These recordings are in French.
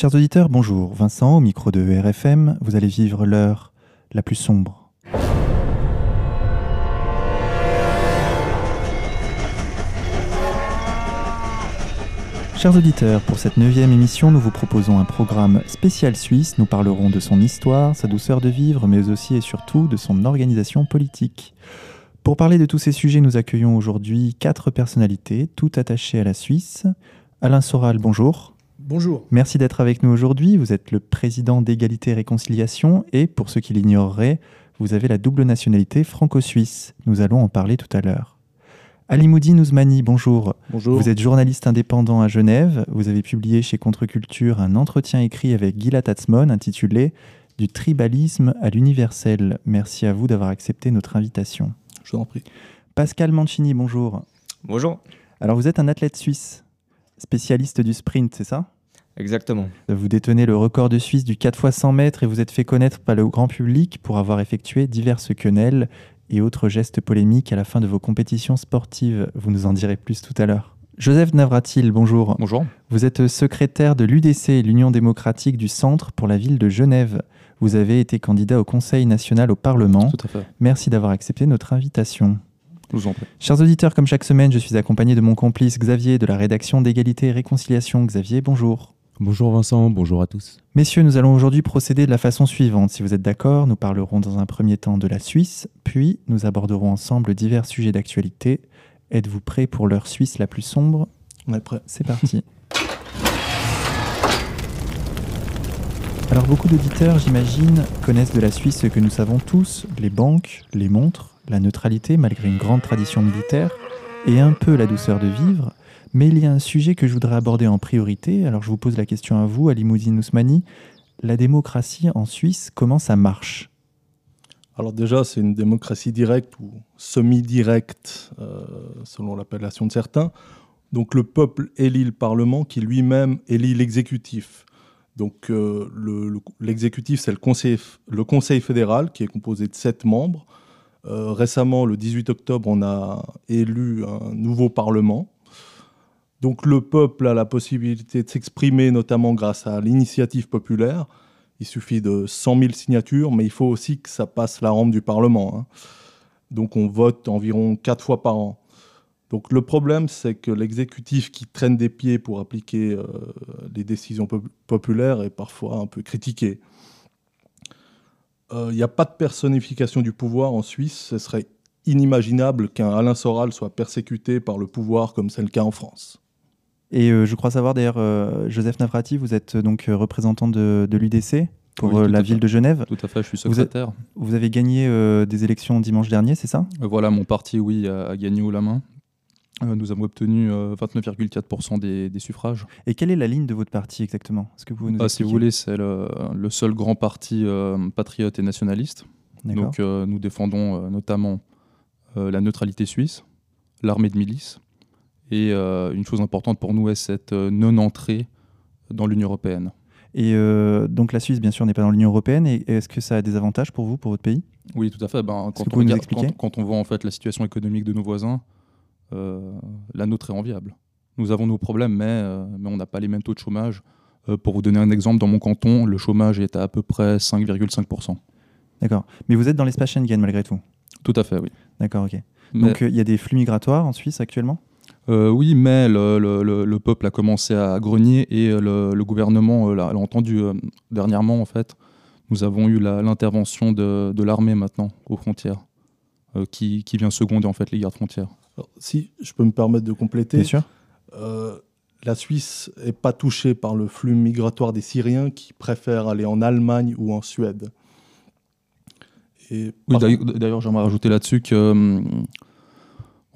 Chers auditeurs, bonjour. Vincent, au micro de RFM, vous allez vivre l'heure la plus sombre. Chers auditeurs, pour cette neuvième émission, nous vous proposons un programme spécial suisse. Nous parlerons de son histoire, sa douceur de vivre, mais aussi et surtout de son organisation politique. Pour parler de tous ces sujets, nous accueillons aujourd'hui quatre personnalités, toutes attachées à la Suisse. Alain Soral, bonjour. Bonjour. Merci d'être avec nous aujourd'hui. Vous êtes le président d'Égalité et Réconciliation et pour ceux qui l'ignoreraient, vous avez la double nationalité franco-suisse. Nous allons en parler tout à l'heure. Alimoudine Ouzmani, bonjour. Bonjour. Vous êtes journaliste indépendant à Genève. Vous avez publié chez Contre-Culture un entretien écrit avec Gila Tatsmon intitulé Du tribalisme à l'universel. Merci à vous d'avoir accepté notre invitation. Je vous en prie. Pascal Mancini, bonjour. Bonjour. Alors vous êtes un athlète suisse, spécialiste du sprint, c'est ça? Exactement. Vous détenez le record de Suisse du 4 x 100 mètres et vous êtes fait connaître par le grand public pour avoir effectué diverses quenelles et autres gestes polémiques à la fin de vos compétitions sportives. Vous nous en direz plus tout à l'heure. Joseph Navratil, bonjour. Bonjour. Vous êtes secrétaire de l'UDC, l'Union démocratique du Centre pour la ville de Genève. Vous avez été candidat au Conseil national au Parlement. Tout à fait. Merci d'avoir accepté notre invitation. Je vous en prie. Chers auditeurs, comme chaque semaine, je suis accompagné de mon complice Xavier de la rédaction d'égalité et réconciliation. Xavier, bonjour. Bonjour Vincent, bonjour à tous. Messieurs, nous allons aujourd'hui procéder de la façon suivante. Si vous êtes d'accord, nous parlerons dans un premier temps de la Suisse, puis nous aborderons ensemble divers sujets d'actualité. Êtes-vous prêts pour l'heure suisse la plus sombre? On est prêt. C'est parti. Alors beaucoup d'auditeurs, j'imagine, connaissent de la Suisse ce que nous savons tous, les banques, les montres, la neutralité malgré une grande tradition militaire, et un peu la douceur de vivre. Mais il y a un sujet que je voudrais aborder en priorité. Alors je vous pose la question à vous, Ali Moudine Ousmani. La démocratie en Suisse, comment ça marche? Alors déjà, c'est une démocratie directe ou semi-directe, euh, selon l'appellation de certains. Donc le peuple élit le Parlement qui lui-même élit l'exécutif. Donc euh, le- le- l'exécutif, c'est le conseil, le conseil fédéral qui est composé de sept membres. Euh, récemment, le 18 octobre, on a élu un nouveau Parlement. Donc le peuple a la possibilité de s'exprimer, notamment grâce à l'initiative populaire. Il suffit de 100 000 signatures, mais il faut aussi que ça passe la rampe du Parlement. hein. Donc on vote environ quatre fois par an. Donc le problème, c'est que l'exécutif qui traîne des pieds pour appliquer euh, les décisions pop- populaires est parfois un peu critiqué. Euh, Il n'y a pas de personnification du pouvoir en Suisse. Ce serait inimaginable qu'un Alain Soral soit persécuté par le pouvoir comme c'est le cas en France. Et euh, je crois savoir d'ailleurs, euh, Joseph Navrati, vous êtes euh, donc représentant de, de l'UDC pour Oui, la ville de Genève. Tout à fait, je suis Vous secrétaire. Vous avez gagné euh, des élections dimanche dernier, c'est ça? Euh, Voilà, mon parti, oui, a, a gagné haut la main. Euh, nous avons obtenu euh, 29,4% des, des suffrages. Et quelle est la ligne de votre parti exactement? Est-ce que vous nous Ah, si vous voulez, c'est le, le seul grand parti patriote et nationaliste. D'accord. Donc nous défendons notamment la neutralité suisse, l'armée de milice, et euh, une chose importante pour nous est cette euh, non-entrée dans l'Union européenne. Et euh, donc la Suisse, bien sûr, n'est pas dans l'Union européenne. Et est-ce que ça a des avantages pour vous, pour votre pays? Oui, tout à fait. Ben, quand, on regarde- quand, quand on voit en fait la situation économique de nos voisins, euh, la nôtre est enviable. Nous avons nos problèmes, mais, euh, mais on n'a pas les mêmes taux de chômage. Pour vous donner un exemple, dans mon canton, le chômage est à à peu près 5,5%. D'accord. Mais vous êtes dans l'espace Schengen malgré tout? Tout à fait, oui. D'accord, ok. Mais- Donc il y a des flux migratoires en Suisse actuellement? Euh, oui, mais le, le- le- le peuple a commencé à grogner et le, le gouvernement euh, l'a entendu euh, dernièrement, en fait. Nous avons eu la- l'intervention de, de l'armée maintenant aux frontières, euh, qui, qui vient seconder en fait les gardes frontières. Alors, si je peux me permettre de compléter, Bien sûr. Euh, la Suisse n'est pas touchée par le flux migratoire des Syriens qui préfèrent aller en Allemagne ou en Suède. Et Oui, par- d'ailleurs- d'ailleurs, j'aimerais rajouter là-dessus que, hum,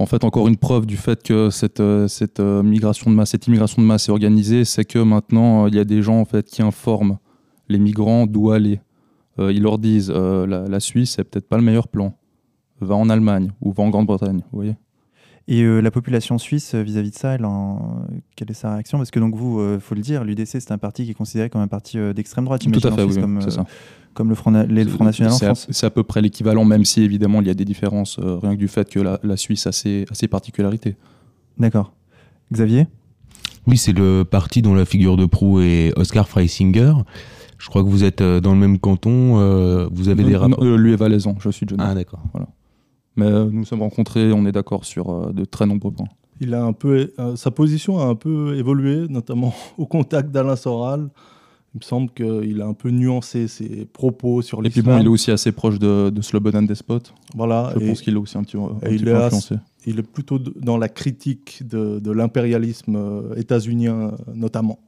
en fait, encore une preuve du fait que cette, euh, cette euh, migration de masse, cette immigration de masse est organisée, c'est que maintenant, euh, il y a des gens en fait qui informent les migrants d'où aller. Euh, ils leur disent euh, la, la Suisse, c'est peut-être pas le meilleur plan. Va en Allemagne ou va en Grande-Bretagne, vous voyez. Et euh, la population suisse vis-à-vis de ça, elle en... quelle est sa réaction? Parce que donc vous, il faut le dire, l'UDC c'est un parti qui est considéré comme un parti d'extrême droite, Tout à en fait, Suisse, oui, comme, ça. Comme le Front, na- les- le Front National en C'est à- France. C'est à peu près l'équivalent, même si évidemment il y a des différences, euh, rien que du fait que la, la Suisse a ses, a ses particularités. D'accord. Xavier? Oui, c'est le parti dont la figure de proue est Oscar Freisinger. Je crois que vous êtes euh, dans le même canton. euh, vous avez des Non, rapports. non, euh, lui est valaisan, je suis de Genève. Ah, d'accord. Mais euh, nous nous sommes rencontrés, on est d'accord sur euh, de très nombreux points. Il a un peu, euh, sa position a un peu évolué, notamment au contact d'Alain Soral. Il me semble qu'il a un peu nuancé ses propos sur Et puis bon, il est aussi assez proche de, de Slobodan Despot. voilà, Je et pense qu'il est aussi un petit, un petit il peu est as- influencé. il est plutôt dans la critique de, de l'impérialisme euh, états-unien euh, notamment.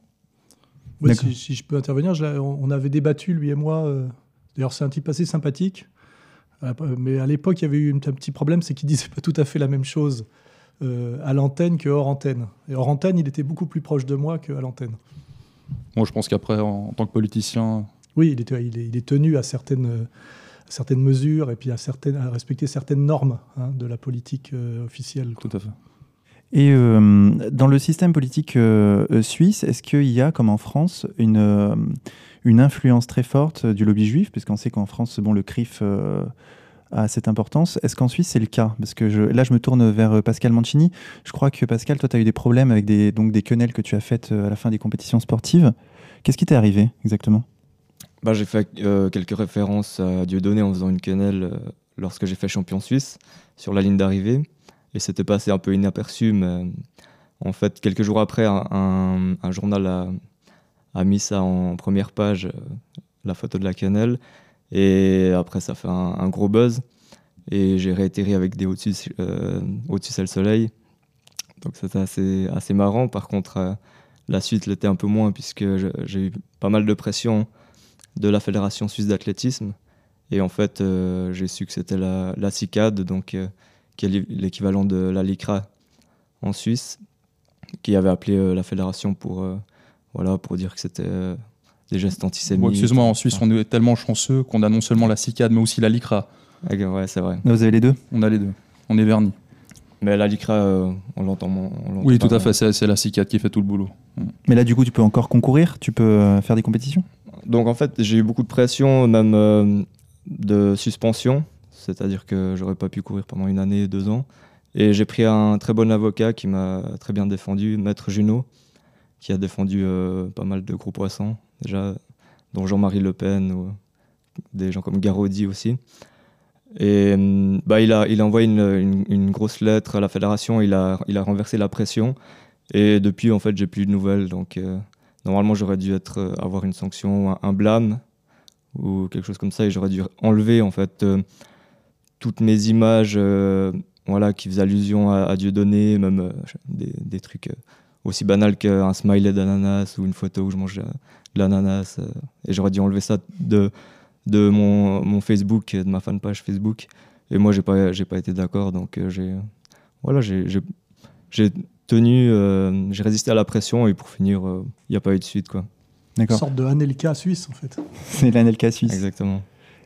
D'accord. si, si je peux intervenir, je on avait débattu, lui et moi. euh, D'ailleurs, c'est un type assez sympathique. Mais à l'époque, il y avait eu un petit problème, c'est qu'il disait pas tout à fait la même chose euh, à l'antenne que hors antenne. Et hors antenne, il était beaucoup plus proche de moi qu'à l'antenne. Moi, je pense qu'après, en, en tant que politicien, Oui, il, est, il est tenu à certaines, à certaines mesures et puis à, certaines, à respecter certaines normes hein, de la politique euh, officielle. quoi. tout à fait. Et euh, dans le système politique euh, euh, suisse, est-ce qu'il y a, comme en France, une, euh, une influence très forte du lobby juif? Puisqu'on sait qu'en France, bon, le CRIF a cette importance. Est-ce qu'en Suisse, c'est le cas? Parce que là, je me tourne vers euh, Pascal Mancini. Je crois que Pascal, toi, tu as eu des problèmes avec des, donc, des quenelles que tu as faites euh, à la fin des compétitions sportives. Qu'est-ce qui t'est arrivé exactement? Bah, j'ai fait euh, quelques références à Dieudonné en faisant une quenelle lorsque j'ai fait champion suisse sur la ligne d'arrivée. Et c'était passé un peu inaperçu, mais en fait, quelques jours après, un, journal a, mis ça en première page, la photo de la quenelle. Et après, ça fait un, gros buzz. Et j'ai réitéré avec des au-dessus euh, le soleil. Donc c'était assez, assez marrant. Par contre, euh, la suite l'était un peu moins, puisque j'ai eu pas mal de pression de la Fédération suisse d'athlétisme. Et en fait, euh, j'ai su que c'était la, la CICAD, donc, euh, qui est l'é- l'équivalent de la LICRA en Suisse, qui avait appelé la fédération pour, voilà, pour dire que c'était des gestes antisémites. Bon, Excuse-moi, en Suisse, on est tellement chanceux qu'on a non seulement la CICAD, mais aussi la LICRA. Ah, Ouais, c'est vrai. Vous avez les deux? On a les deux. On est vernis. Mais la LICRA, euh, on l'entend moins. Oui, pas tout à fait. C'est c'est la CICAD qui fait tout le boulot. Mais là, du coup, tu peux encore concourir? Tu peux euh, faire des compétitions? Donc en fait, j'ai eu beaucoup de pression, même euh, de suspension, c'est-à-dire que j'aurais pas pu courir pendant une année, deux ans. Et j'ai pris un très bon avocat qui m'a très bien défendu, Maître Junot, qui a défendu euh, pas mal de gros poissons, déjà, dont Jean-Marie Le Pen ou des gens comme Garaudy aussi. Et hum, bah, il, a, il a envoyé une, une- grosse lettre à la fédération, il a, il a renversé la pression. Et depuis, en fait, j'ai plus de nouvelles. Donc, euh, normalement, j'aurais dû être, euh, avoir une sanction, un, blâme ou quelque chose comme ça. Et j'aurais dû enlever, en fait, toutes mes images voilà, qui faisaient allusion à, à Dieudonné, même euh, des, trucs aussi banals qu'un smiley d'ananas ou une photo où je mange euh, de l'ananas. euh, et j'aurais dû enlever ça de, de mon, mon Facebook, de ma fanpage Facebook. Et moi, j'ai pas, j'ai pas été d'accord. Donc, euh, j'ai, voilà, j'ai, j'ai, j'ai tenu, euh, j'ai résisté à la pression. Et pour finir, il n'y a pas eu de suite. Quoi. Une D'accord. sorte de Anelka suisse, en fait. C'est l'ANLK suisse. Exactement.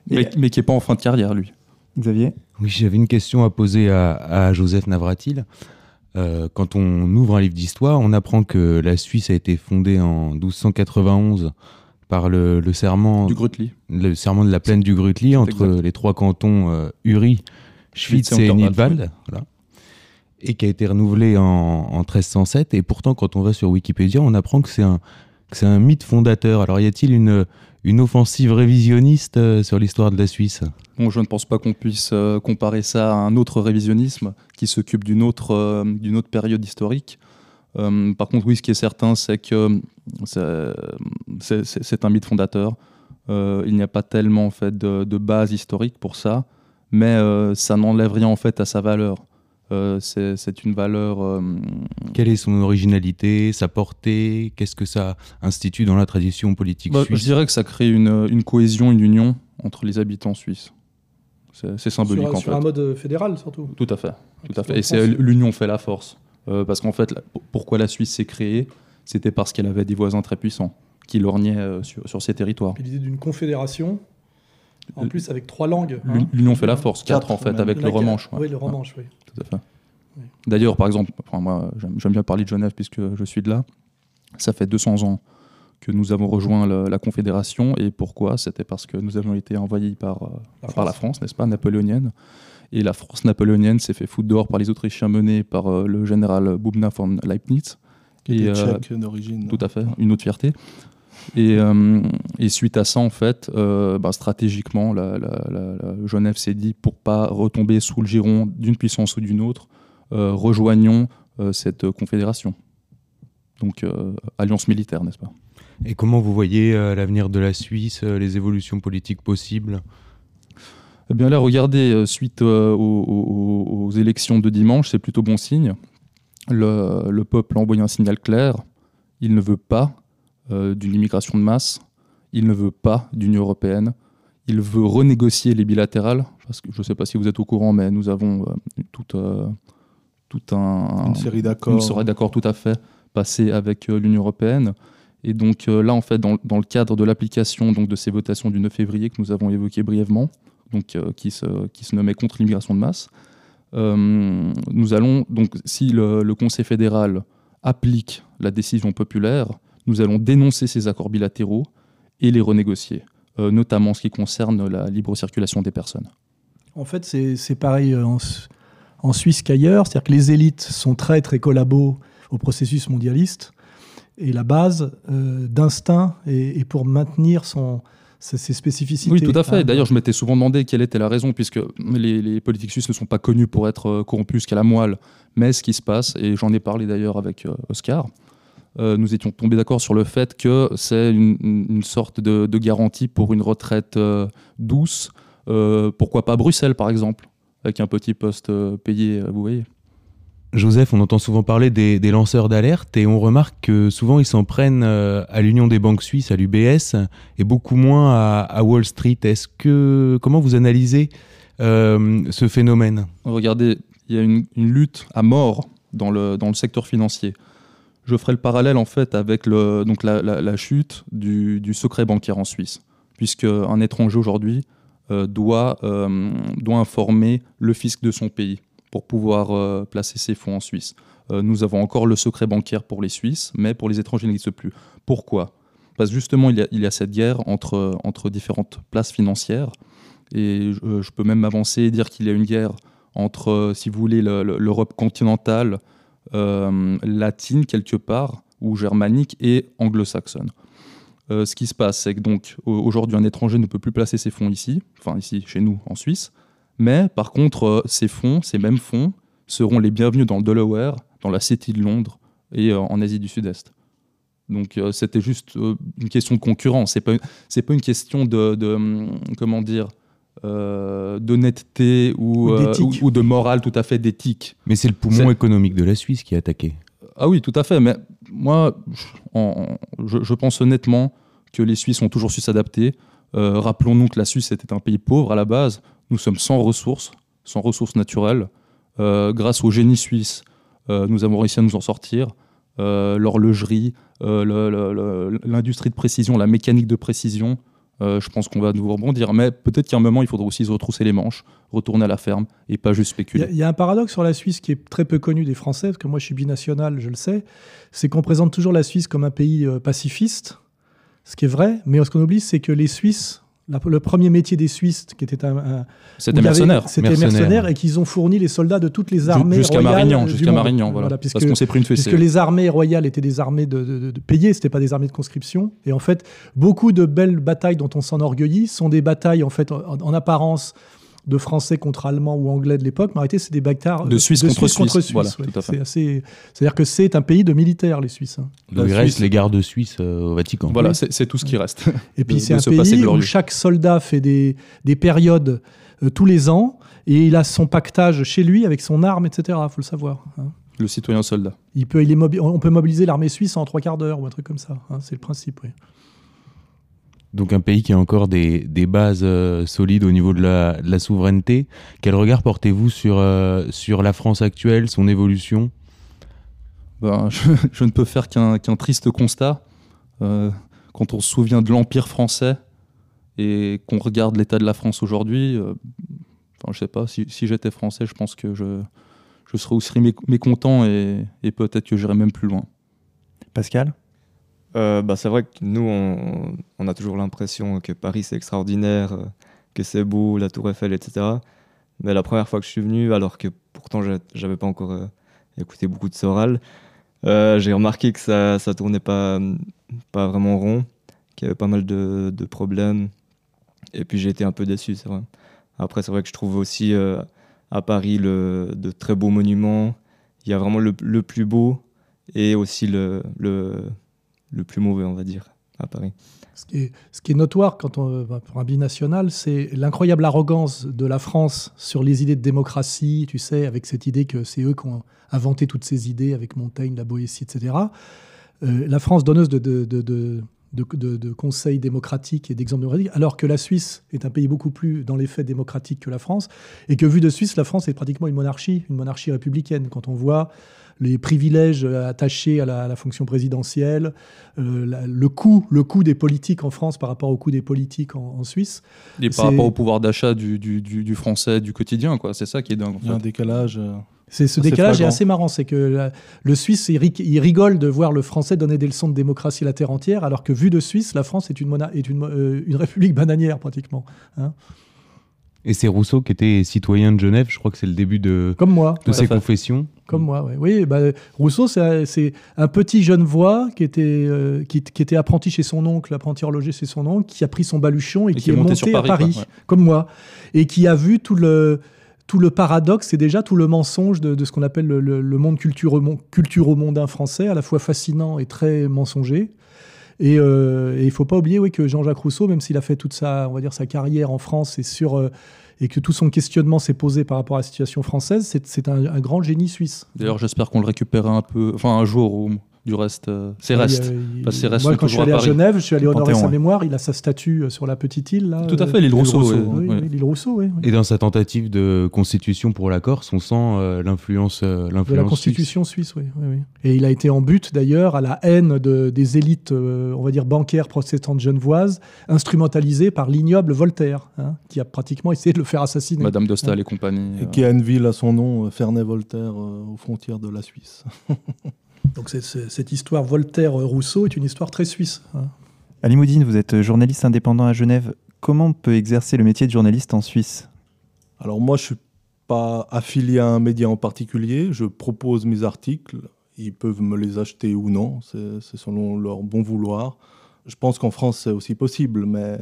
Mais, mais qui n'est pas en fin de carrière, lui. Xavier? Oui, j'avais une question à poser à, à Joseph Navratil. Euh, quand on ouvre un livre d'histoire, on apprend que la Suisse a été fondée en 1291 par le, le serment, Du Grutli. le serment de la plaine du Grutli entre exact. les trois cantons euh, Uri, Schwyz et Nidwald. Voilà. Et qui a été renouvelé en, en 1307. Et pourtant, quand on va sur Wikipédia, on apprend que c'est un, c'est un mythe fondateur. Alors, y a-t-il une, une offensive révisionniste euh, sur l'histoire de la Suisse? Bon, je ne pense pas qu'on puisse euh, comparer ça à un autre révisionnisme qui s'occupe d'une autre, euh, autre période historique. Par contre, oui, ce qui est certain, c'est que c'est- un mythe fondateur. Il n'y a pas tellement en fait, de, de base historique pour ça, mais ça n'enlève rien en fait à sa valeur. Euh, c'est une valeur euh, Quelle est son originalité, sa portée? Qu'est-ce que ça institue dans la tradition politique Bah, je suisse? dirais que ça crée une, une cohésion, une union entre les habitants suisses. C'est symbolique Sur, en sur fait. un mode euh, fédéral, surtout. Tout à fait. Tout à fait. Et c'est l'union fait la force. Euh, parce qu'en fait, la- pourquoi la Suisse s'est créée C'était parce qu'elle avait des voisins très puissants qui lorgnaient euh, sur, sur ses territoires. L'idée d'une confédération, en plus avec trois langues. Hein. L'union fait la force. Quatre, Quatre, en fait, avec le romanche. Oui, le romanche, oui. Tout à fait. Oui. D'ailleurs, par exemple, enfin, moi, j'aime bien parler de Genève puisque je suis de là. Ça fait 200 ans que nous avons rejoint la Confédération. Et pourquoi? C'était parce que nous avions été envoyés par, euh, La par la France. France, n'est-ce pas, napoléonienne? Et la France napoléonienne s'est fait foutre dehors par les Autrichiens menés par euh, le général Bubna von Leibniz, Qui Et, était euh, tchèque d'origine. tout à fait, une autre fierté. Et, euh, et suite à ça, en fait, euh, bah, stratégiquement, la, la- la- la Genève s'est dit pour pas retomber sous le giron d'une puissance ou d'une autre, euh, rejoignons cette confédération. Donc, alliance militaire, n'est-ce pas? Et comment vous voyez l'avenir de la Suisse, les évolutions politiques possibles? Eh bien là, regardez, suite aux, aux- aux élections de dimanche, c'est plutôt bon signe. Le, le peuple a envoyé un signal clair. Il ne veut pas d'une immigration de masse. Il ne veut pas d'Union européenne. Il veut renégocier les bilatérales. Parce que je ne sais pas si vous êtes au courant, mais nous avons euh, tout, euh, un, Une série d'accords. une série d'accords tout à fait passés avec euh, l'Union européenne. Et donc euh, là, en fait, dans, dans le cadre de l'application donc, de ces votations du 9 février que nous avons évoquées brièvement, donc, euh, qui, se, qui se nommait contre l'immigration de masse, euh, nous allons, donc, si le, le Conseil fédéral applique la décision populaire, nous allons dénoncer ces accords bilatéraux et les renégocier, euh, notamment en ce qui concerne la libre circulation des personnes. En fait, c'est pareil euh, en, Su- en Suisse qu'ailleurs. C'est-à-dire que les élites sont très, très collabos au processus mondialiste. Et la base euh, d'instinct est, est pour maintenir son, ses, spécificités. Oui, tout à fait. Hein. D'ailleurs, je m'étais souvent demandé quelle était la raison, puisque les, les politiques suisses ne sont pas connus pour être corrompus jusqu'à la moelle. Mais ce qui se passe, et j'en ai parlé d'ailleurs avec Oscar, euh, nous étions tombés d'accord sur le fait que c'est une, sorte de, de garantie pour une retraite euh, douce. Euh, pourquoi pas Bruxelles, par exemple, avec un petit poste payé, vous voyez. Joseph, on entend souvent parler des, des lanceurs d'alerte et on remarque que souvent ils s'en prennent à l'Union des banques suisses, à l'UBS, et beaucoup moins à, à Wall Street. Est-ce que comment vous analysez euh, ce phénomène? Regardez, il y a une, une lutte à mort dans le, dans le secteur financier. Je ferai le parallèle en fait avec la, chute du, secret bancaire en Suisse, puisque un étranger aujourd'hui euh, doit, euh, doit informer le fisc de son pays pour pouvoir euh, placer ses fonds en Suisse. Nous avons encore le secret bancaire pour les Suisses, mais pour les étrangers, il n'existe plus. Pourquoi? Parce que justement, il y, a, cette guerre entre, différentes places financières, et je, je peux même m'avancer et dire qu'il y a une guerre entre, si vous voulez, le- le- l'Europe continentale, latine quelque part, ou germanique, et anglo-saxonne. Euh, ce qui se passe, c'est que donc au- aujourd'hui, un étranger ne peut plus placer ses fonds ici, enfin ici, chez nous, en Suisse, mais par contre, euh, ces fonds, ces mêmes fonds, seront les bienvenus dans le Delaware, dans la City de Londres et euh, en Asie du Sud-Est. Donc euh, c'était juste euh, une question de concurrence. C'est pas pas une question de, de, hum, comment dire euh, d'honnêteté ou, Ou euh, d'éthique. ou- ou de morale tout à fait d'éthique. Mais c'est le poumon C'est- économique de la Suisse qui est attaqué. Ah oui, tout à fait. Mais moi, en- en- je, je pense honnêtement que les Suisses ont toujours su s'adapter. Euh, Rappelons-nous que la Suisse était un pays pauvre à la base. Nous sommes sans ressources, sans ressources naturelles. Euh, grâce au génie suisse, euh, nous avons réussi à nous en sortir. Euh, L'horlogerie, euh, le- le- le- l'industrie de précision, la mécanique de précision, euh, je pense qu'on va nous rebondir. Mais peut-être qu'à un moment, il faudra aussi se retrousser les manches, retourner à la ferme et pas juste Il y, spéculer. il y a un paradoxe sur la Suisse qui est très peu connu des Français, parce que moi je suis binational, je le sais, c'est qu'on présente toujours la Suisse comme un pays euh, pacifiste, ce qui est vrai, mais ce qu'on oublie, c'est que les Suisses, la- le premier métier des Suisses, qui était un, un- C'était mercenaire. C'était Mercenaires. mercenaires et qu'ils ont fourni les soldats de toutes les armées Jusqu'à Marignan, jusqu'à. Marignan, voilà. puisque, Parce qu'on s'est pris une fessée. puisque les armées royales étaient des armées de, de, de payées, c'était pas des armées de conscription. Et en fait, beaucoup de belles batailles dont on s'enorgueillit sont des batailles en fait en, en apparence de Français contre Allemands ou Anglais de l'époque, mais en réalité, c'est des batailles De Suisse contre Suisse, voilà, ouais. tout à fait. C'est assez- C'est-à-dire que c'est un pays de militaires, les Suisses. hein. Suisse- les gardes suisses euh, au Vatican. Voilà, Oui. c'est c'est tout ce qui reste. Et puis de- c'est de un pays où chaque soldat fait des, des périodes euh, tous les ans et il a son pactage chez lui avec son arme, etc. Il faut le savoir. hein. Le citoyen soldat. Il peut, il est mobi- on peut mobiliser l'armée suisse en trois quarts d'heure ou un truc comme ça. hein. C'est le principe. Oui. Donc un pays qui a encore des, des bases euh, solides au niveau de la, de la souveraineté. Quel regard portez-vous sur, euh, sur la France actuelle, son évolution? Ben, je, je ne peux faire qu'un triste constat. Euh, quand on se souvient de l'Empire français et qu'on regarde l'état de la France aujourd'hui, euh, enfin, je sais pas, si, si j'étais français, je pense que je, je serais aussi mé- mécontent et, et peut-être que j'irais même plus loin. Pascal? Euh, bah, c'est vrai que nous, on, a toujours l'impression que Paris, c'est extraordinaire, euh, que c'est beau, la Tour Eiffel, etc. Mais la première fois que je suis venu, alors que pourtant j'a- j'avais pas encore euh, écouté beaucoup de Soral, j'ai remarqué que ça ça tournait pas pas vraiment rond, qu'il y avait pas mal de, problèmes. Et puis j'ai été un peu déçu, c'est vrai. Après, c'est vrai que je trouve aussi à Paris le, de très beaux monuments. Il y a vraiment le, le plus beau et aussi le, le plus mauvais, on va dire, à Paris. Ce qui est, notoire quand on, bah, pour un binational, c'est l'incroyable arrogance de la France sur les idées de démocratie, tu sais, avec cette idée que c'est eux qui ont inventé toutes ces idées avec Montaigne, la Boétie, etc. Euh, la France donneuse de, conseils démocratiques et d'exemples démocratiques, alors que la Suisse est un pays beaucoup plus dans les faits démocratique que la France, et que vu de Suisse, la France est pratiquement une monarchie, une monarchie républicaine. Quand on voit les privilèges attachés à la, à la fonction présidentielle, euh, la, le coût, le coût des politiques en France par rapport au coût des politiques en, en Suisse. Et par rapport au pouvoir d'achat du, du, du, du, français du quotidien, quoi. C'est ça qui est dingue. En Il y a un décalage. Euh... C'est ce décalage est assez marrant, c'est que la, le Suisse il, il, rigole de voir le Français donner des leçons de démocratie à la terre entière, alors que vu de Suisse, la France est une, mona, est une, euh, une république bananière pratiquement. Hein et c'est Rousseau qui était citoyen de Genève, je crois que c'est le début de, Comme moi, de ses confessions. Comme moi, ouais. oui. Bah, Rousseau, c'est un petit jeune voix qui était, euh, qui, qui, était apprenti chez son oncle, apprenti horloger chez son oncle, qui a pris son baluchon et, et qui, qui, est monté, monté Paris, à Paris, quoi, ouais. comme moi, et qui a vu tout le tout le paradoxe et déjà tout le mensonge de, de ce qu'on appelle le, le, le monde culturo-mondain français, à la fois fascinant et très mensonger. Et, euh, et il ne faut pas oublier oui, que Jean-Jacques Rousseau, même s'il a fait toute sa, on va dire, sa carrière en France et, sur, euh, et que tout son questionnement s'est posé par rapport à la situation française, c'est un, un, grand génie suisse. D'ailleurs, j'espère qu'on le récupérera un peu, enfin un jour ou du reste, euh, c'est reste. Il, il, reste moi, quand je suis allé à, à Genève, je suis allé honorer sa mémoire. Il a sa statue euh, sur la petite île. Là, Tout à fait, l'île Rousseau. Rousseau. Oui, oui. oui l'île Rousseau, oui, Et dans sa tentative de constitution pour la Corse, on sent euh, l'influence euh, de la constitution suisse. suisse oui, oui, Et il a été en but d'ailleurs à la haine de, des élites, euh, on va dire bancaires protestantes genevoises, instrumentalisées par l'ignoble Voltaire, hein, qui a pratiquement essayé de le faire assassiner. Madame de Staël hein. et compagnie. Et qui a une ville à son nom, Ferney-Voltaire, aux frontières de la Suisse. Donc c'est, c'est, cette histoire Voltaire-Rousseau est une histoire très suisse. Hein. Ali Moudine, vous êtes journaliste indépendant à Genève. Comment on peut exercer le métier de journaliste en Suisse? Alors moi, je suis pas affilié à un média en particulier. Je propose mes articles. Ils peuvent me les acheter ou non. C'est, c'est selon leur bon vouloir. Je pense qu'en France, c'est aussi possible, mais...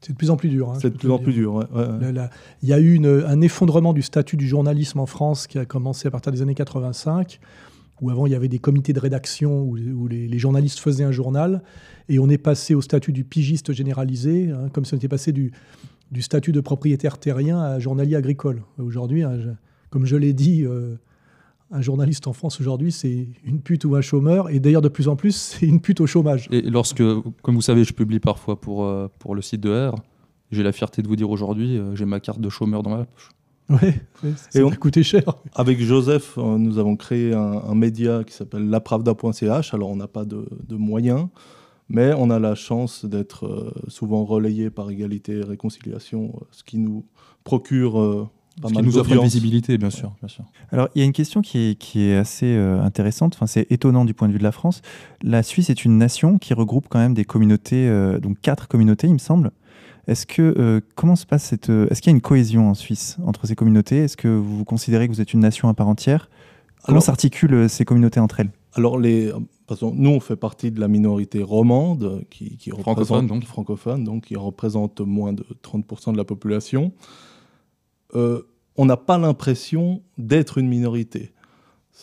C'est de plus en plus dur. Hein, c'est de plus en plus dur. Ouais, ouais. Il y a eu une, un effondrement du statut du journalisme en France qui a commencé à partir des années 85 où avant il y avait des comités de rédaction où, les, journalistes faisaient un journal, et on est passé au statut du pigiste généralisé, hein, comme si on était passé du, statut de propriétaire terrien à journalier agricole. Aujourd'hui, hein, comme je l'ai dit, euh, un journaliste en France aujourd'hui, c'est une pute ou un chômeur, et d'ailleurs de plus en plus, c'est une pute au chômage. Et lorsque, comme vous savez, je publie parfois pour, euh, pour le site de R, j'ai la fierté de vous dire aujourd'hui, euh, j'ai ma carte de chômeur dans ma poche. Oui, ça a coûté cher. Avec Joseph, euh, nous avons créé un, un média qui s'appelle lapravda.ch. Alors, on n'a pas de, de, moyens, mais on a la chance d'être euh, souvent relayé par Égalité et Réconciliation, euh, ce qui nous procure pas ce mal qui nous offre une visibilité, bien sûr, bien sûr. Alors, il y a une question qui est, qui est assez euh, intéressante. Enfin, c'est étonnant du point de vue de la France. La Suisse est une nation qui regroupe quand même des communautés, euh, donc quatre communautés, il me semble. Est-ce que euh, comment se passe cette euh, Est-ce qu'il y a une cohésion en Suisse entre ces communautés? Est-ce que vous considérez que vous êtes une nation à part entière? Comment s'articulent euh, ces communautés entre elles? Alors les, nous on fait partie de la minorité romande qui, qui francophone donc francophone donc qui représente moins de 30% de la population. Euh, on n'a pas l'impression d'être une minorité.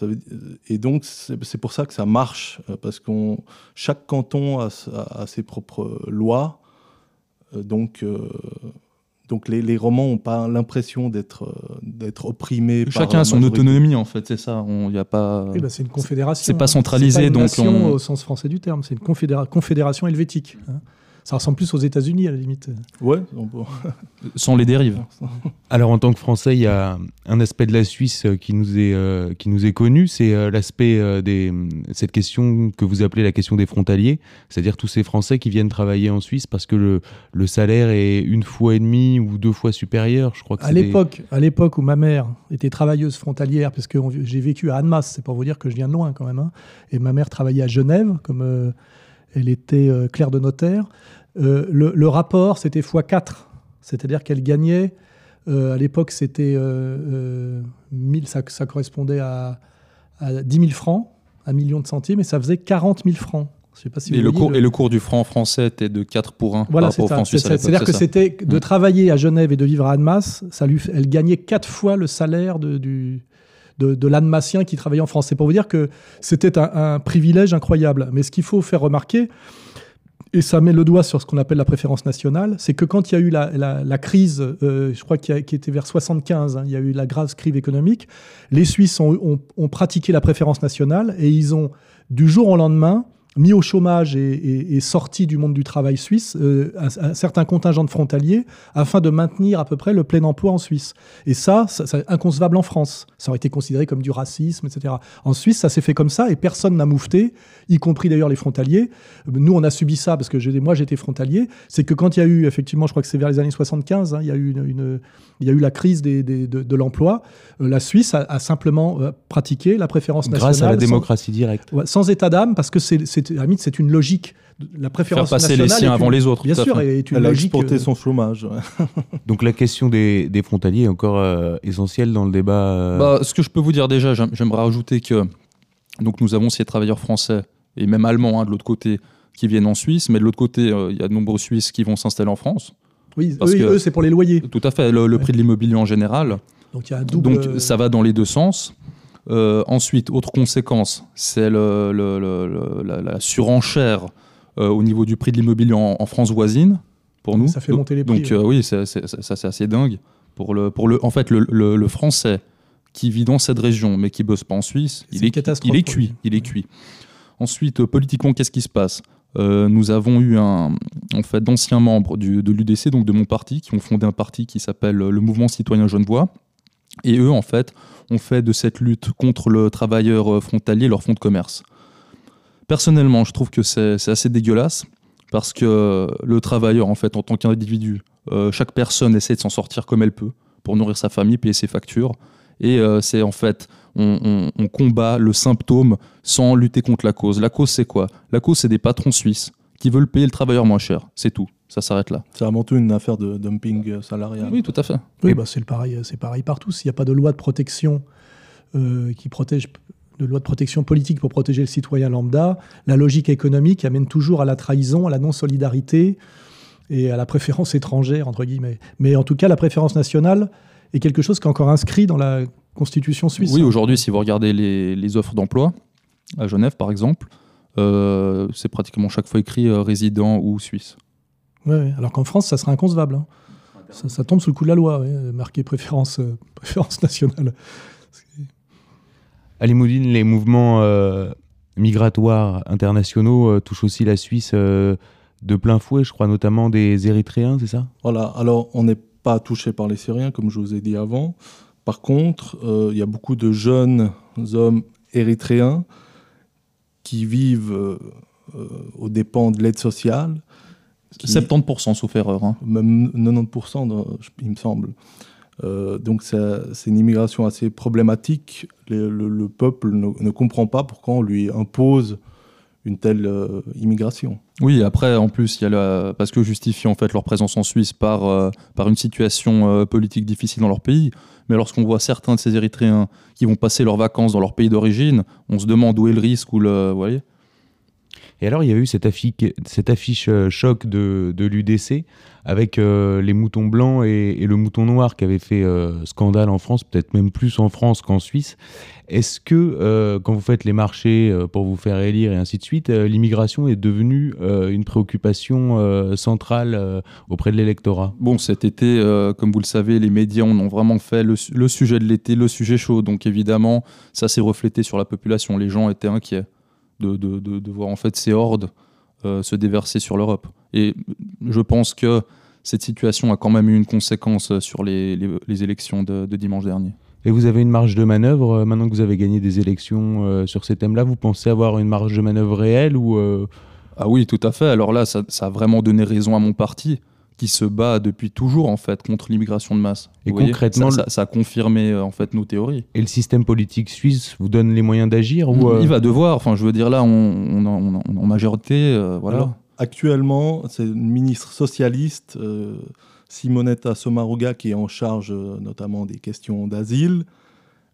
Veut, et donc c'est pour ça que ça marche parce qu'on chaque canton a, a, a ses propres lois donc, euh, donc les, les, romans n'ont pas l'impression d'être d'être opprimés. Chacun a son autonomie en fait, c'est ça. Il y a pas. Eh ben, c'est une confédération. C'est pas centralisé, pas une donc nation on... au sens français du terme. C'est une confédéra confédération helvétique. Hein. Ça ressemble plus aux États-Unis à la limite. Ouais. Sans les dérives. Alors en tant que Français, il y a un aspect de la Suisse qui nous est euh, qui nous est connu, c'est euh, l'aspect euh, des cette question que vous appelez la question des frontaliers, c'est-à-dire tous ces Français qui viennent travailler en Suisse parce que le, le salaire est une fois et demie ou deux fois supérieur. Je crois que à l'époque, des... à l'époque où ma mère était travailleuse frontalière, parce que j'ai vécu à Annemasse, c'est pour vous dire que je viens de loin quand même, hein, et ma mère travaillait à Genève comme elle était euh, clerc de notaire. Euh, le, le, rapport, c'était x4, c'est-à-dire qu'elle gagnait, euh, à l'époque, c'était 1000, ça, ça, correspondait à, à 10 000 francs. un million de centimes, et ça faisait 40 000 francs. Je sais pas si et, vous le cours, et le cours du franc français était de 4 pour 1 Voilà, par rapport au franc suisse C'est-à-dire que c'était de Mm. travailler à Genève et de vivre à Annemasse, ça lui, elle gagnait quatre fois le salaire de, du, de, de l'Annemassien qui travaillait en France. C'est pour vous dire que c'était un, privilège incroyable. Mais ce qu'il faut faire remarquer, et ça met le doigt sur ce qu'on appelle la préférence nationale, c'est que quand il y a eu la, la- crise, euh, je crois qu'il qui était vers 75, hein, il y a eu la grave crise économique, les Suisses ont- ont pratiqué la préférence nationale et ils ont, du jour au lendemain, mis au chômage et, et- et sorti du monde du travail suisse euh, un, un certain contingent de frontaliers afin de maintenir à peu près le plein emploi en Suisse. Et ça, ça- c'est inconcevable en France. Ça aurait été considéré comme du racisme, etc. En Suisse, ça s'est fait comme ça et personne n'a moufté, y compris d'ailleurs les frontaliers. Nous, on a subi ça parce que moi, j'étais frontalier. C'est que quand il y a eu, effectivement, je crois que c'est vers les années 75, hein, il, y a eu une, une- il y a eu la crise des- des- de, de l'emploi. Euh, la Suisse a, a simplement euh, pratiqué la préférence nationale. Grâce à la sans- démocratie directe. Ouais, sans état d'âme, parce que c'est, c'est, à la limite, c'est une logique. La Faire préférence passer les siens avant une- les autres. Bien sûr, est une Elle a logique. exporté euh, son chômage. Donc la question des, des frontaliers est encore euh, essentielle dans le débat. euh, Bah, ce que je peux vous dire déjà, j'aim- j'aimerais rajouter que donc nous avons ces travailleurs français et même allemands hein, de l'autre côté qui viennent en Suisse, mais de l'autre côté, euh, il y a de nombreux Suisses qui vont s'installer en France. Oui, parce eux, c'est pour les loyers. Tout à fait, le, le Ouais. prix de l'immobilier en général. Donc il y a un double. Donc ça va dans les deux sens. Euh, ensuite, autre conséquence, c'est le, le- le- le- la, la surenchère euh, au niveau du prix de l'immobilier en, en France voisine pour nous. Ça fait monter les prix, Donc ouais. euh, oui, ça c'est assez dingue. Pour le, pour le, en fait, le, français qui vit dans cette région mais qui bosse pas en Suisse, il est, il est cuit. Il est cuit. Ensuite, politiquement, qu'est-ce qui se passe? Euh, Nous avons eu un, en fait, d'anciens membres du- de l'UDC, donc de mon parti, qui ont fondé un parti qui s'appelle le Mouvement Citoyen Genevois. Et eux, en fait, ont fait de cette lutte contre le travailleur euh, frontalier leur fonds de commerce. Personnellement, je trouve que c'est assez dégueulasse parce que le travailleur, en fait, en tant qu'individu, euh, chaque personne essaie de s'en sortir comme elle peut pour nourrir sa famille, payer ses factures. Et euh, c'est en fait, on combat le symptôme sans lutter contre la cause. La cause, c'est quoi? La cause, c'est des patrons suisses qui veulent payer le travailleur moins cher. C'est tout. Ça s'arrête là. C'est avant tout une affaire de dumping euh, salarial. Oui, tout à fait. Oui, bah, c'est le pareil, c'est pareil partout. S'il n'y a pas de loi de protection euh, qui protège, de loi de protection politique pour protéger le citoyen lambda, la logique économique amène toujours à la trahison, à la non-solidarité et à la préférence étrangère, entre guillemets. Mais en tout cas, la préférence nationale est quelque chose qui est encore inscrit dans la Constitution suisse. Oui, aujourd'hui, si vous regardez les, les offres d'emploi, à Genève par exemple, euh, c'est pratiquement chaque fois écrit euh, résident ou suisse. Ouais, ouais. Alors qu'en France, ça serait inconcevable. hein. Ça, ça tombe sous le coup de la loi, ouais, marqué préférence, euh, préférence nationale. À Limoudine, les mouvements euh, migratoires internationaux euh, touchent aussi la Suisse euh, de plein fouet, je crois notamment des Érythréens, c'est ça? Voilà, alors on n'est pas touché par les Syriens, comme je vous ai dit avant. Par contre, euh, il y a beaucoup de jeunes hommes érythréens qui vivent aux dépens de l'aide sociale. Qui- 70% sauf erreur. hein. même 90%, dans- je- il me semble. Euh, donc c'est une immigration assez problématique. Le, le- le peuple ne, ne comprend pas pourquoi on lui impose une telle euh, immigration. Oui, après, en plus, il y a la... parce que justifient en fait leur présence en Suisse par, euh, par une situation politique difficile dans leur pays. Mais lorsqu'on voit certains de ces Érythréens qui vont passer leurs vacances dans leur pays d'origine, on se demande où est le risque ou le. Vous voyez Et alors, il y a eu cette affiche, euh, choc de, l'UDC avec euh, les moutons blancs et, le mouton noir qui avait fait euh, scandale en France, peut-être même plus en France qu'en Suisse. Est-ce que, quand vous faites les marchés pour vous faire élire et ainsi de suite, l'immigration est devenue une préoccupation centrale auprès de l'électorat? Bon, cet été, comme vous le savez, les médias en ont vraiment fait le sujet de l'été, le sujet chaud. Donc évidemment, ça s'est reflété sur la population. Les gens étaient inquiets de, de- de- de voir en fait ces hordes euh, se déverser sur l'Europe. Et je pense que cette situation a quand même eu une conséquence sur les, les- les élections de, de dimanche dernier. Et vous avez une marge de manœuvre, euh, maintenant que vous avez gagné des élections euh, sur ces thèmes-là, vous pensez avoir une marge de manœuvre réelle ou Ah oui, tout à fait. Alors là, ça, ça a vraiment donné raison à mon parti, qui se bat depuis toujours en fait contre l'immigration de masse. Et Vous voyez concrètement, ça, le- ça- ça a confirmé euh, en fait nos théories. et le système politique suisse vous donne les moyens d'agir ou euh, Il va devoir. Enfin, je veux dire là, on, on, majorité, euh, voilà. Alors, actuellement, c'est une ministre socialiste, euh, Simonetta Sommaruga, qui est en charge euh, notamment des questions d'asile.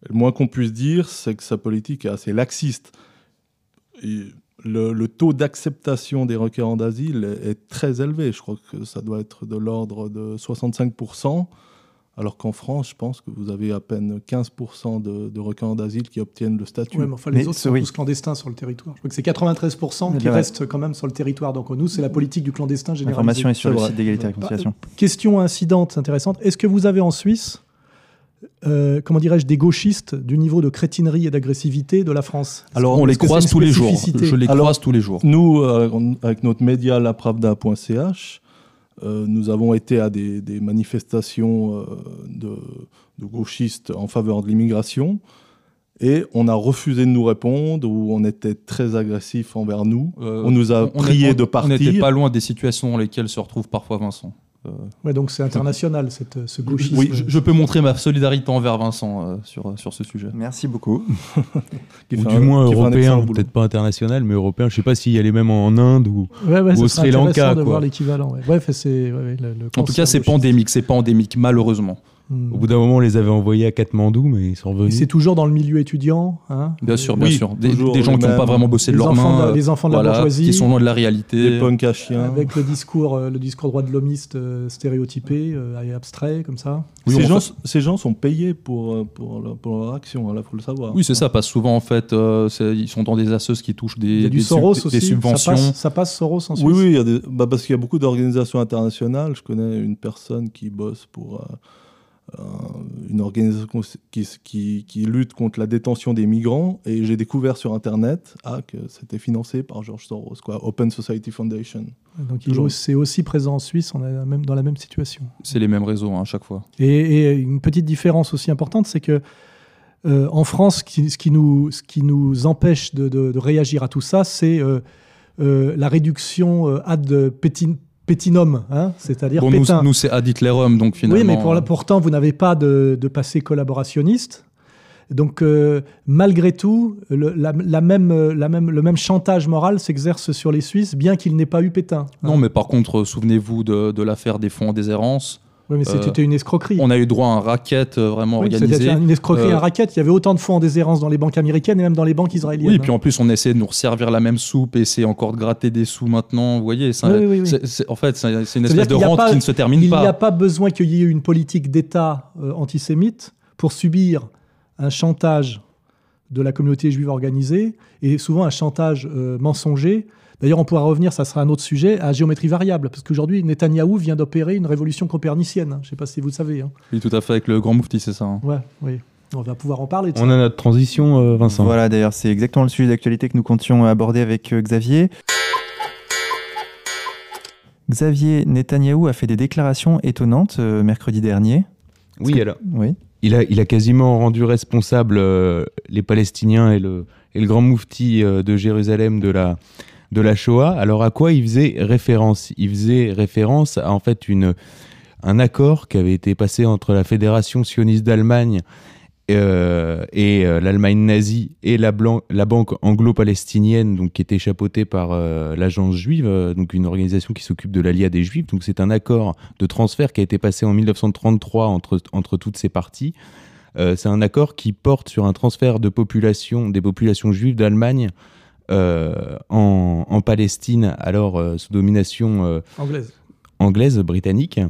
Le moins qu'on puisse dire, c'est que sa politique est assez laxiste. Et le, le taux d'acceptation des requérants d'asile est, est très élevé. Je crois que ça doit être de l'ordre de 65%. Alors qu'en France, je pense que vous avez à peine 15% de, de requérants d'asile qui obtiennent le statut. Ouais, mais enfin, les Mais autres sont oui. tous clandestins sur le territoire. Je crois que c'est 93% qui Ouais. restent quand même sur le territoire. Donc nous, c'est la politique du clandestin généralisé. L'information est sur le site d'égalité et réconciliation. Question incidente intéressante. Est-ce que vous avez en Suisse, euh, comment dirais-je, des gauchistes du niveau de crétinerie et d'agressivité de la France Alors, on les croise tous les jours. Je les Alors- croise tous les jours. Nous, euh, on- avec notre média lapravda.ch, euh, nous avons été à des, des manifestations euh, de, de gauchistes en faveur de l'immigration et on a refusé de nous répondre ou on était très agressif envers nous. Euh, on nous a prié de On n'était partir. pas loin des situations dans lesquelles se retrouve parfois Vincent. Euh, Ouais, donc c'est international, cette, ce gauchisme. oui, je, je peux montrer ma solidarité envers Vincent euh, sur, sur ce sujet. Merci beaucoup. Ou du un- moins européen, peut-être pas international, mais européen. Je sais pas s'il y a les mêmes en Inde ou. Ouais, ouais, ou au Sri Lanka, intéressant de quoi. voir l'équivalent. Ouais. Bref, c'est le, le En tout cas, c'est pandémique. C'est pas endémique, malheureusement. Hmm. Au bout d'un moment, on les avait envoyés à Katmandou, mais ils sont revenus. c'est toujours dans le milieu étudiant. Hein Bien sûr, bien Oui, sûr. Des, toujours des gens les qui n'ont pas vraiment bossé de les, leurs mains. de, euh, les enfants de la voilà, bourgeoisie. qui sont loin de la réalité. Des punks à chiens. Avec le discours, euh, le discours droit de l'homiste euh, stéréotypé euh, et abstrait, comme ça. Oui, ces, gens, fait- ces gens sont payés pour, pour, leur, pour leur action, il faut le savoir. Oui, c'est ça, parce que souvent, en fait, euh, ils sont dans des assos qui touchent des, des, sub- subventions. Ça passe, ça passe Soros en Suisse. Oui, oui, il y a des- bah, parce qu'il y a beaucoup d'organisations internationales. Je connais une personne qui bosse pour une organisation qui, qui, qui lutte contre la détention des migrants et j'ai découvert sur Internet ah, que c'était financé par George Soros, quoi, Open Society Foundation. Donc il c'est aussi présent en Suisse, on est même dans la même situation. C'est les mêmes réseaux hein, à chaque fois. Et, et une petite différence aussi importante, c'est que euh, en France, ce qui, ce qui nous, ce qui nous empêche de, de- de réagir à tout ça, c'est euh, euh, la réduction euh, ad pétin- pétinum, hein, c'est-à-dire Bon, nous, pétain. nous c'est ad hitlerum, donc finalement. Oui, mais pour- euh, pourtant, vous n'avez pas de, de passé collaborationniste. Donc, euh, malgré tout, le, la, la même, la même, le même chantage moral s'exerce sur les Suisses, bien qu'il n'ait pas eu Pétain. Non, mais par contre, euh, souvenez-vous de, de l'affaire des fonds en déshérence. Oui, mais c'était une escroquerie. On a eu droit à un racket euh, vraiment Oui, organisé. C'était une escroquerie, Euh, un racket. Il y avait autant de fonds en déshérence dans les banques américaines et même dans les banques israéliennes. Oui, puis en plus, on essaie de nous resservir la même soupe et c'est encore de gratter des sous maintenant. Vous voyez, ça- Oui, oui, en fait, c'est une espèce de rente pas- qui ne se termine Il n'y a pas. pas besoin qu'il y ait une politique d'État euh, antisémite pour subir un chantage de la communauté juive organisée et souvent un chantage euh, mensonger. D'ailleurs, on pourra revenir, ça sera un autre sujet, à géométrie variable, parce qu'aujourd'hui, Netanyahou vient d'opérer une révolution copernicienne. Je ne sais pas si vous le savez. hein. Oui, tout à fait, avec le grand moufti, c'est ça. hein. Ouais, oui. On va pouvoir en parler. De ça. On a notre transition, euh, Vincent. Voilà, d'ailleurs, c'est exactement le sujet d'actualité que nous comptions aborder avec euh, Xavier. Xavier Netanyahou a fait des déclarations étonnantes euh, mercredi dernier. Oui, alors. Oui. Il a, il a quasiment rendu responsable euh, les Palestiniens et le, et le grand moufti euh, de Jérusalem de la, de la Shoah. Alors à quoi il faisait référence? Il faisait référence à en fait une, un accord qui avait été passé entre la Fédération sioniste d'Allemagne euh, et euh, l'Allemagne nazie et la, la banque anglo-palestinienne, donc qui était chapeautée par euh, l'agence juive, donc une organisation qui s'occupe de l'allié des juifs. Donc c'est un accord de transfert qui a été passé en 1933 entre, entre toutes ces parties. C'est un accord qui porte sur un transfert de population, des populations juives d'Allemagne en, en Palestine, alors euh, sous domination euh, Anglaise. anglaise, britannique,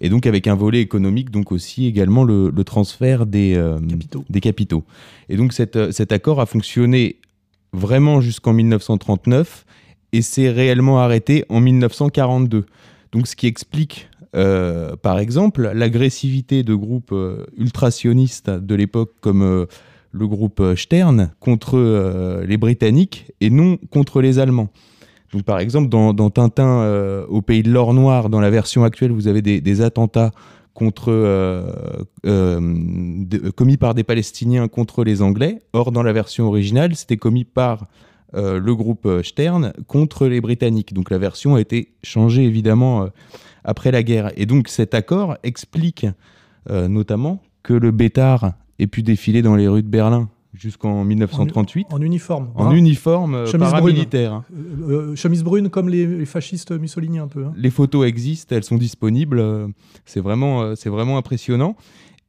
et donc avec un volet économique, donc aussi également le, le transfert des, euh, Capitaux. des capitaux. Et donc cet, euh, cet accord a fonctionné vraiment jusqu'en 1939 et s'est réellement arrêté en 1942. Donc ce qui explique, euh, par exemple, l'agressivité de groupes euh, ultrasionistes de l'époque comme euh, le groupe euh, Stern contre euh, les Britanniques et non contre les Allemands. Donc, par exemple, dans, Tintin euh, au pays de l'or noir, dans la version actuelle, vous avez des, attentats commis par des Palestiniens contre les Anglais. Or, dans la version originale, c'était commis par le groupe Stern contre les Britanniques. Donc, la version a été changée évidemment après la guerre. Et donc, cet accord explique notamment que le Bétard ait pu défiler dans les rues de Berlin jusqu'en 1938 En uniforme. en uniforme euh, Chemise paramilitaire. hein. Euh, euh, chemise brune comme les, les fascistes mussoliniens un peu. hein. Les photos existent, elles sont disponibles. euh, C'est vraiment, c'est vraiment impressionnant.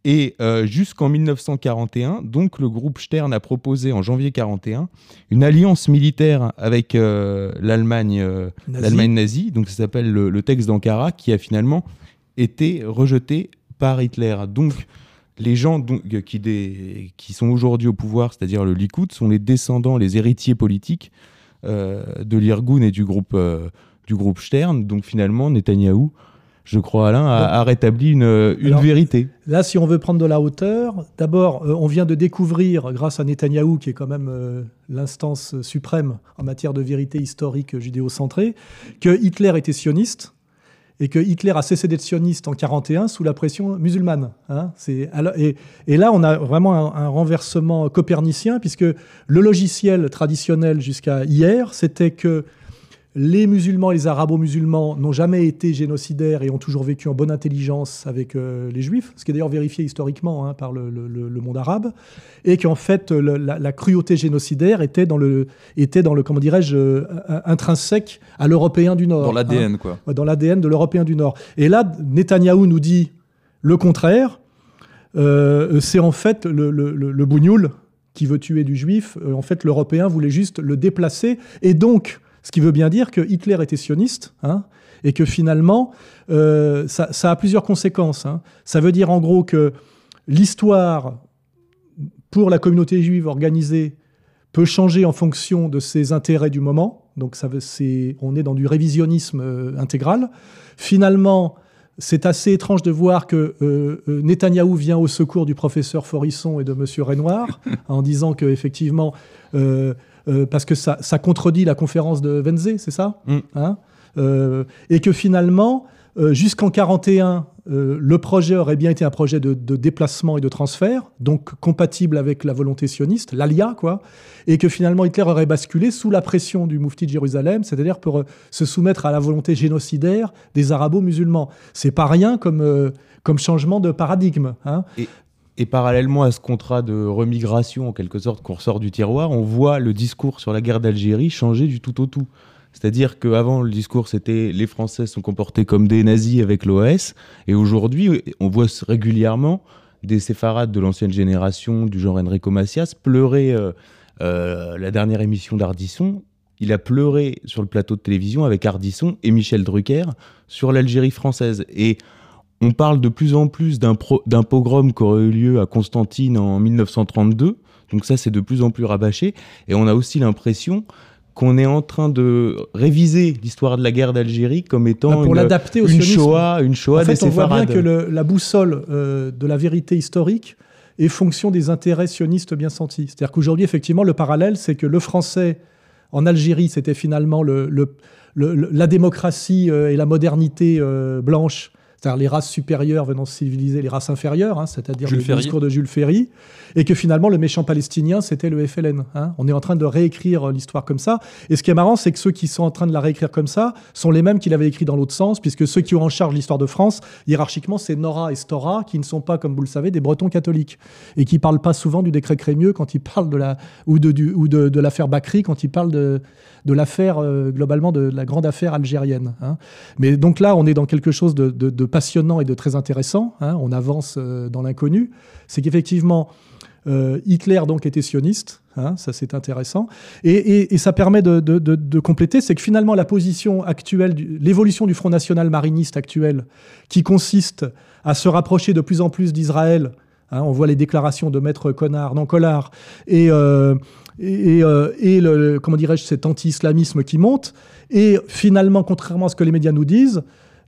Et euh, jusqu'en 1941, donc le groupe Stern a proposé en janvier 41 une alliance militaire avec euh, l'Allemagne euh, Nazi. l'Allemagne nazie. Donc ça s'appelle le, le texte d'Ankara qui a finalement été rejeté par Hitler. Donc les gens donc, qui, des- qui sont aujourd'hui au pouvoir, c'est-à-dire le Likoud, sont les descendants, les héritiers politiques euh, de l'Irgun et du groupe, euh, du groupe Stern. Donc finalement, Netanyahou, je crois Alain, a, rétabli une, une Alors, vérité. Là, si on veut prendre de la hauteur, d'abord, euh, on vient de découvrir, grâce à Netanyahou, qui est quand même euh, l'instance suprême en matière de vérité historique judéo-centrée, que Hitler était sioniste et que Hitler a cessé d'être sioniste en 41 sous la pression musulmane. hein. Et, là, on a vraiment un renversement copernicien, puisque le logiciel traditionnel jusqu'à hier, c'était que les musulmans et les arabo-musulmans n'ont jamais été génocidaires et ont toujours vécu en bonne intelligence avec euh, les juifs, ce qui est d'ailleurs vérifié historiquement hein, par le, le- le- le monde arabe, et qu'en fait le- la, la cruauté génocidaire était dans le, était dans le comment dirais-je, euh, intrinsèque à l'européen du Nord. Dans hein l'ADN, quoi. Dans l'ADN de l'Européen du Nord. Et là, Netanyahou nous dit le contraire. Euh, c'est en fait le, le, bougnoul qui veut tuer du juif. En fait, l'Européen voulait juste le déplacer. Et donc, ce qui veut bien dire que Hitler était sioniste, hein, et que finalement, euh, ça, ça a plusieurs conséquences. hein. Ça veut dire en gros que l'histoire pour la communauté juive organisée peut changer en fonction de ses intérêts du moment. Donc ça on est dans du révisionnisme euh, intégral. Finalement, c'est assez étrange de voir que euh, euh, Netanyahou vient au secours du professeur Forisson et de Monsieur Renoir en disant que effectivement, euh, parce que ça, ça contredit la conférence de Venze, c'est ça Mm. Hein Euh, Et que finalement, euh, jusqu'en 41, euh, le projet aurait bien été un projet de, de déplacement et de transfert, donc compatible avec la volonté sioniste, l'ALIA, quoi, et que finalement Hitler aurait basculé sous la pression du Moufti de Jérusalem, c'est-à-dire pour se soumettre à la volonté génocidaire des arabo-musulmans. C'est pas rien comme, comme changement de paradigme. Hein. Et parallèlement à ce contrat de remigration, en quelque sorte, qu'on ressort du tiroir, on voit le discours sur la guerre d'Algérie changer du tout au tout. C'est-à-dire qu'avant, le discours, c'était les Français sont comportés comme des nazis avec l'OS. Et aujourd'hui, on voit régulièrement des séfarades de l'ancienne génération, du genre Enrico Macias, pleurer euh, euh, la dernière émission d'Ardisson. Il a pleuré sur le plateau de télévision avec Ardisson et Michel Drucker sur l'Algérie française. Et on parle de plus en plus d'un pogrom qui aurait eu lieu à Constantine en 1932. Donc ça, c'est de plus en plus rabâché. Et on a aussi l'impression qu'on est en train de réviser l'histoire de la guerre d'Algérie comme étant Bah, pour une, l'adapter une sionisme. Shoah, une Shoah En fait, des on voit bien que le- la boussole euh, de la vérité historique est fonction des intérêts sionistes bien sentis. C'est-à-dire qu'aujourd'hui, effectivement, le parallèle, c'est que le français en Algérie, c'était finalement le- le- le- le- la démocratie euh, et la modernité euh, blanche. C'est-à-dire les races supérieures venant civiliser les races inférieures, hein, c'est-à-dire le Ferry. discours de Jules Ferry, et que finalement le méchant palestinien c'était le FLN. hein. On est en train de réécrire euh, l'histoire comme ça. Et ce qui est marrant, c'est que ceux qui sont en train de la réécrire comme ça sont les mêmes qui l'avaient écrit dans l'autre sens, puisque ceux qui ont en charge l'histoire de France, hiérarchiquement, c'est Nora et Stora, qui ne sont pas, comme vous le savez, des Bretons catholiques, et qui parlent pas souvent du décret Crémieux quand ils parlent de la ou de du, ou de, de l'affaire Bakri quand ils parlent de de l'affaire euh, globalement de la grande affaire algérienne. hein. Mais donc là, on est dans quelque chose de, passionnant et de très intéressant. hein. On avance euh, dans l'inconnu. C'est qu'effectivement, euh, Hitler donc était sioniste. hein, ça c'est intéressant. Et, ça permet de, compléter, c'est que finalement la position actuelle, l'évolution du Front National mariniste actuel, qui consiste à se rapprocher de plus en plus d'Israël. on voit les déclarations de Maître Connard, non Collard, et, et, euh, le, comment dirais-je, cet anti-islamisme qui monte. Et finalement, contrairement à ce que les médias nous disent,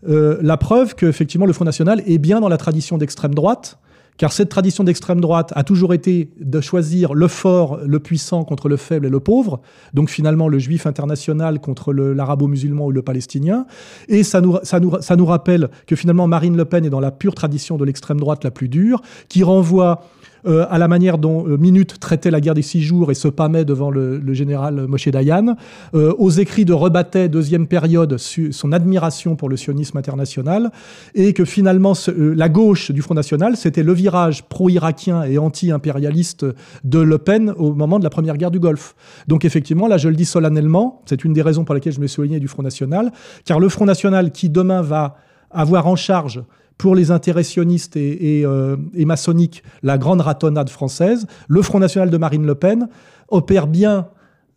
euh, la preuve que effectivement le Front National est bien dans la tradition d'extrême droite, car cette tradition d'extrême droite a toujours été de choisir le fort, le puissant contre le faible et le pauvre, donc finalement le juif international contre l'arabo-musulman ou le palestinien. Et ça nous, ça, nous, ça nous rappelle que finalement Marine Le Pen est dans la pure tradition de l'extrême droite la plus dure, qui renvoie euh, à la manière dont euh, Minute traitait la guerre des six jours et se pâmait devant le, le général Moshe Dayan, euh, aux écrits de Rebattet, deuxième période, su- son admiration pour le sionisme international, et que finalement euh, la gauche du Front National, c'était le virage pro-irakien et anti-impérialiste de Le Pen au moment de la première guerre du Golfe. Donc effectivement, là je le dis solennellement, c'est une des raisons pour lesquelles je me suis du Front National, car le Front National qui demain va avoir en charge pour les intérêts sionistes et, euh, et, maçonniques la grande ratonnade française. Le Front National de Marine Le Pen opère bien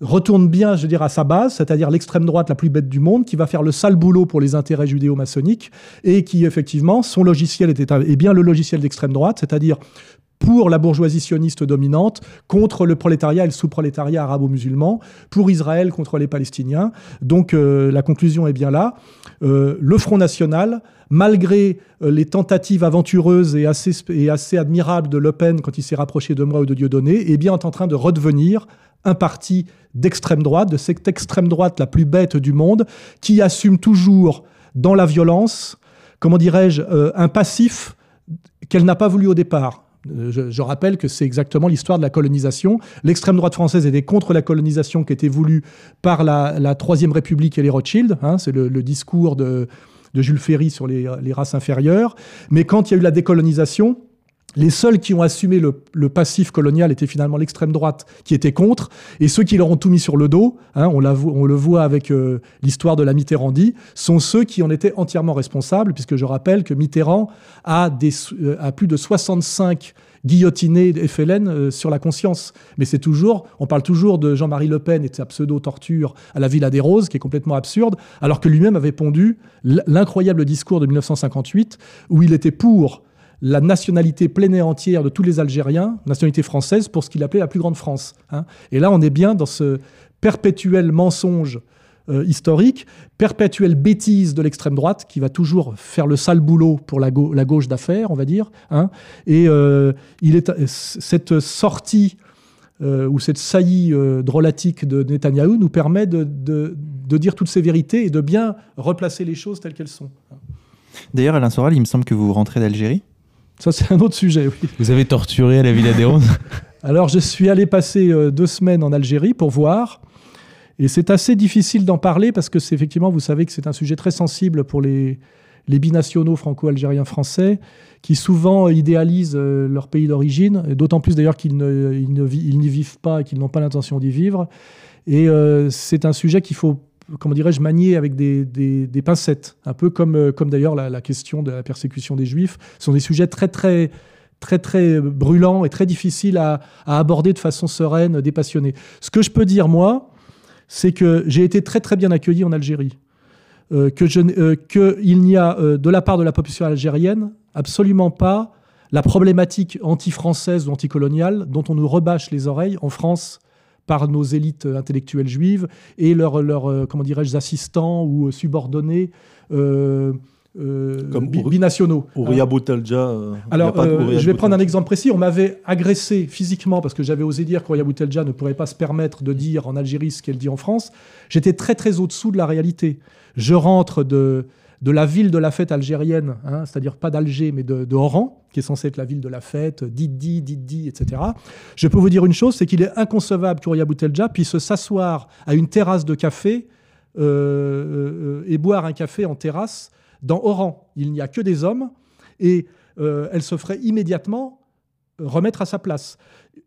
retourne bien, je veux dire, à sa base, c'est-à-dire l'extrême droite la plus bête du monde, qui va faire le sale boulot pour les intérêts judéo-maçonniques, et qui, effectivement, son logiciel était, est bien le logiciel d'extrême droite, c'est-à-dire pour la bourgeoisie sioniste dominante, contre le prolétariat et le sous-prolétariat arabo-musulman, pour Israël contre les Palestiniens. Donc euh, la conclusion est bien là. Euh, le Front National, malgré euh, les tentatives aventureuses et assez, admirables de Le Pen quand il s'est rapproché de moi ou de Dieudonné, est bien en train de redevenir un parti d'extrême droite, de cette extrême droite la plus bête du monde, qui assume toujours dans la violence, comment dirais-je, un passif qu'elle n'a pas voulu au départ. Euh, je, rappelle que c'est exactement l'histoire de la colonisation. L'extrême droite française était contre la colonisation qui était voulue par la, Troisième République et les Rothschild. Hein, c'est le, discours de, Jules Ferry sur les, races inférieures. Mais quand il y a eu la décolonisation, les seuls qui ont assumé le, passif colonial étaient finalement l'extrême droite qui était contre, et ceux qui leur ont tout mis sur le dos, hein, on, le voit avec euh, l'histoire de la Mitterrandie, sont ceux qui en étaient entièrement responsables, puisque je rappelle que Mitterrand a, euh, plus de 65 guillotinés FLN euh, sur la conscience. Mais c'est toujours, on parle toujours de Jean-Marie Le Pen et de sa pseudo-torture à la Villa des Roses, qui est complètement absurde, alors que lui-même avait pondu l'incroyable discours de 1958 où il était pour la nationalité pleine et entière de tous les Algériens, nationalité française, pour ce qu'il appelait la plus grande France. Hein. Et là, on est bien dans ce perpétuel mensonge euh, historique, perpétuelle bêtise de l'extrême droite qui va toujours faire le sale boulot pour la, gauche d'affaires, on va dire. Hein. Et euh, cette sortie euh, ou cette saillie drôlatique de Netanyahou nous permet de, de, dire toutes ces vérités et de bien replacer les choses telles qu'elles sont. D'ailleurs, Alain Soral, il me semble que vous rentrez d'Algérie? Ça, c'est un autre sujet, oui. Vous avez torturé à la Villa des Roses Alors, je suis allé passer euh, deux semaines en Algérie pour voir. Et c'est assez difficile d'en parler parce que c'est effectivement, vous savez que c'est un sujet très sensible pour les, les binationaux franco-algériens français qui souvent idéalisent euh, leur pays d'origine, d'autant plus d'ailleurs qu'ils n'y vivent pas et qu'ils n'ont pas l'intention d'y vivre. Et euh, c'est un sujet qu'il faut comment dirais-je, manier avec des, des, pincettes, un peu comme, euh, comme d'ailleurs la, question de la persécution des juifs. Ce sont des sujets très, très, très, très brûlants et très difficiles à, aborder de façon sereine, dépassionnée. Ce que je peux dire, moi, c'est que j'ai été très, très bien accueilli en Algérie. Euh, euh, qu'il n'y a, de la part de la population algérienne, absolument pas la problématique anti-française ou anticoloniale dont on nous rebâche les oreilles en France par nos élites intellectuelles juives et leurs, euh, comment dirais-je, assistants ou subordonnés. Euh, euh, Comme binationaux. Ouria Boutelja. Alors, je vais prendre un exemple précis. On m'avait agressé physiquement parce que j'avais osé dire qu'Ouria Boutelja ne pourrait pas se permettre de dire en Algérie ce qu'elle dit en France. J'étais très très au-dessous de la réalité. Je rentre de, de la ville de la fête algérienne, hein, c'est-à-dire pas d'Alger, mais de, Oran, qui est censée être la ville de la fête, Didi, Didi, etc. Je peux vous dire une chose, c'est qu'il est inconcevable qu'Ouria Boutelja puisse s'asseoir à une terrasse de café euh, euh, et boire un café en terrasse dans Oran. Il n'y a que des hommes et euh, elle se ferait immédiatement remettre à sa place.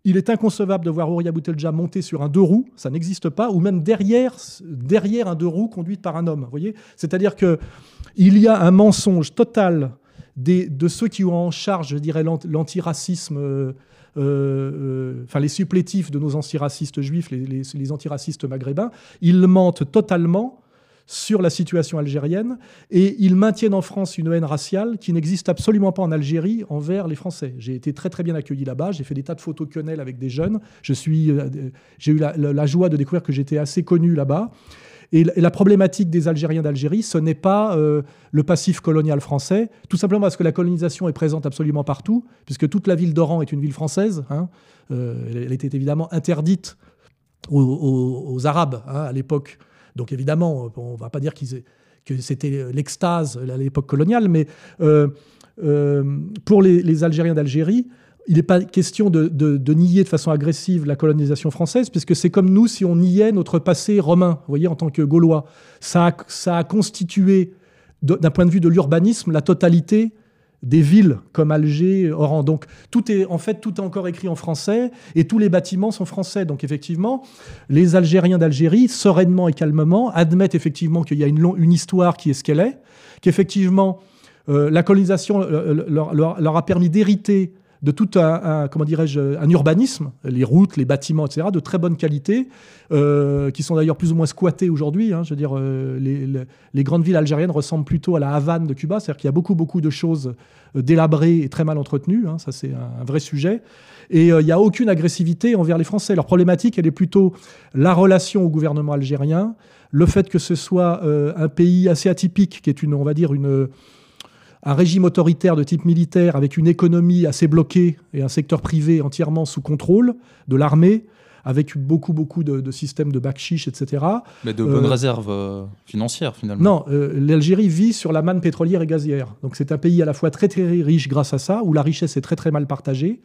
Il est inconcevable de voir Ouria Boutelja monter sur un deux roues, ça n'existe pas, ou même derrière, derrière un deux roues conduite par un homme. voyez? C'est-à-dire que il y a un mensonge total de ceux qui ont en charge, je dirais, l'antiracisme, euh, euh, enfin les supplétifs de nos antiracistes juifs, les antiracistes maghrébins. Ils mentent totalement sur la situation algérienne et ils maintiennent en France une haine raciale qui n'existe absolument pas en Algérie envers les Français. J'ai été très très bien accueilli là-bas, j'ai fait des tas de photos quenelles avec des jeunes, je suis, euh, j'ai eu la, joie de découvrir que j'étais assez connu là-bas. Et la problématique des Algériens d'Algérie, ce n'est pas euh, le passif colonial français, tout simplement parce que la colonisation est présente absolument partout, puisque toute la ville d'Oran est une ville française. Hein. Euh, elle était évidemment interdite aux, Arabes hein, à l'époque donc évidemment, on ne va pas dire que c'était l'extase à l'époque coloniale, mais euh, euh, pour les, Algériens d'Algérie, il n'est pas question de, nier de façon agressive la colonisation française, puisque c'est comme nous si on niait notre passé romain, vous voyez, en tant que Gaulois. Ça ça a constitué, d'un point de vue de l'urbanisme, la totalité des villes comme Alger, Oran. Donc tout est en fait tout est encore écrit en français et tous les bâtiments sont français. Donc effectivement, les Algériens d'Algérie, sereinement et calmement, admettent effectivement qu'il y a une, une histoire qui est ce qu'elle est, qu'effectivement la colonisation leur, leur, a permis d'hériter de tout un, comment dirais-je, un urbanisme, les routes, les bâtiments, etc., de très bonne qualité, euh, qui sont d'ailleurs plus ou moins squattés aujourd'hui. Hein. je veux dire, euh, les, grandes villes algériennes ressemblent plutôt à la Havane de Cuba, c'est-à-dire qu'il y a beaucoup, beaucoup de choses euh, délabrées et très mal entretenues. Hein. ça, c'est un, vrai sujet. Et il n'y a aucune agressivité envers les Français. Leur problématique, elle est plutôt la relation au gouvernement algérien, le fait que ce soit un pays assez atypique, qui est une, on va dire, une un régime autoritaire de type militaire avec une économie assez bloquée et un secteur privé entièrement sous contrôle de l'armée, avec beaucoup, beaucoup de, systèmes de backchiche, etc. Mais de bonnes euh, réserves euh, financières, finalement. Non, euh, l'Algérie vit sur la manne pétrolière et gazière. Donc c'est un pays à la fois très, très riche grâce à ça, où la richesse est très, très mal partagée,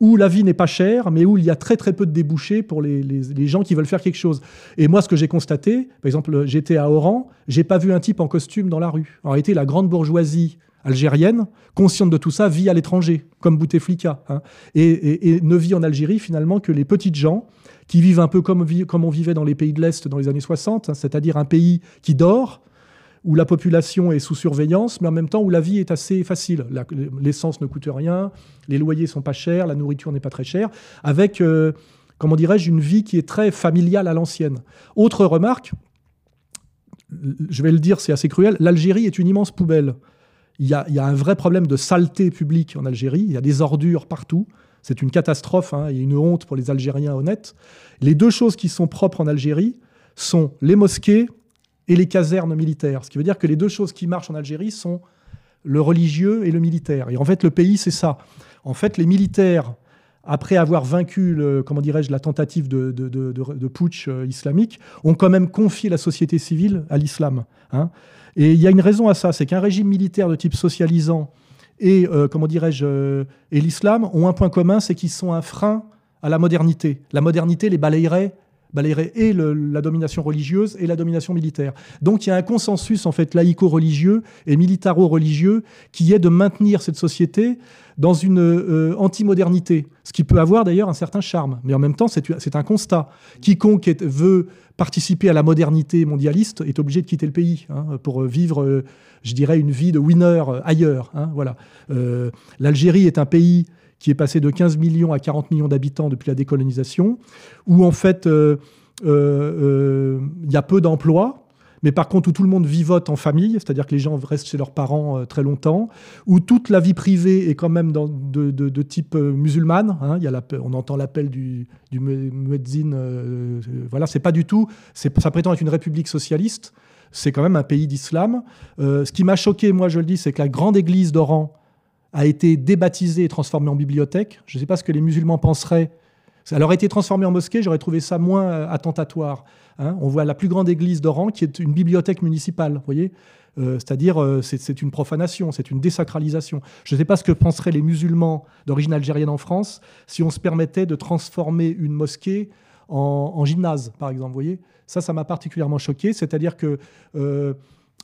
où la vie n'est pas chère, mais où il y a très, très peu de débouchés pour les, les gens qui veulent faire quelque chose. Et moi, ce que j'ai constaté, par exemple, j'étais à Oran, j'ai pas vu un type en costume dans la rue. En réalité, la grande bourgeoisie algérienne, consciente de tout ça, vit à l'étranger, comme Bouteflika, hein, et, ne vit en Algérie finalement que les petites gens qui vivent un peu comme, comme on vivait dans les pays de l'Est dans les années 60, hein, c'est-à-dire un pays qui dort, où la population est sous surveillance, mais en même temps où la vie est assez facile. L'essence ne coûte rien, les loyers sont pas chers, la nourriture n'est pas très chère, avec, euh, comment dirais-je, une vie qui est très familiale à l'ancienne. Autre remarque, je vais le dire, c'est assez cruel, l'Algérie est une immense poubelle. Il y, a, un vrai problème de saleté publique en Algérie. Il y a des ordures partout. C'est une catastrophe. Hein. A une honte pour les Algériens honnêtes. Les deux choses qui sont propres en Algérie sont les mosquées et les casernes militaires. Ce qui veut dire que les deux choses qui marchent en Algérie sont le religieux et le militaire. Et en fait, le pays, c'est ça. En fait, les militaires, après avoir vaincu, comment dirais-je, la tentative de, de, putsch euh, islamique, ont quand même confié la société civile à l'islam. Hein. Et il y a une raison à ça, c'est qu'un régime militaire de type socialisant et, euh, comment dirais-je, euh, et l'islam ont un point commun, c'est qu'ils sont un frein à la modernité. La modernité les balayerait balayerait et la domination religieuse et la domination militaire. Donc il y a un consensus en fait laïco-religieux et militaro-religieux qui est de maintenir cette société dans une euh, anti-modernité, ce qui peut avoir d'ailleurs un certain charme. Mais en même temps, c'est un constat. Quiconque veut participer à la modernité mondialiste est obligé de quitter le pays hein, pour vivre, euh, je dirais, une vie de winner ailleurs. Hein, voilà. Euh, L'Algérie est un pays qui est passé de 15 millions à 40 millions d'habitants depuis la décolonisation, où en fait euh, euh, il y a peu d'emplois, mais par contre où tout le monde vivote en famille, c'est-à-dire que les gens restent chez leurs parents euh, très longtemps, où toute la vie privée est quand même de, type musulmane. Hein, on entend l'appel du, du muezzin. voilà, c'est pas du tout. Ça prétend être une république socialiste. C'est quand même un pays d'islam. ce qui m'a choqué, moi je le dis, c'est que la grande église d'Oran, a été débaptisé et transformé en bibliothèque. Je ne sais pas ce que les musulmans penseraient. Ça aurait été transformé en mosquée, j'aurais trouvé ça moins euh, attentatoire. Hein. On voit la plus grande église d'Oran qui est une bibliothèque municipale, voyez euh, C'est-à-dire, euh, c'est une profanation, c'est une désacralisation. Je ne sais pas ce que penseraient les musulmans d'origine algérienne en France si on se permettait de transformer une mosquée en, gymnase, par exemple. voyez Ça, ça m'a particulièrement choqué. C'est-à-dire que euh,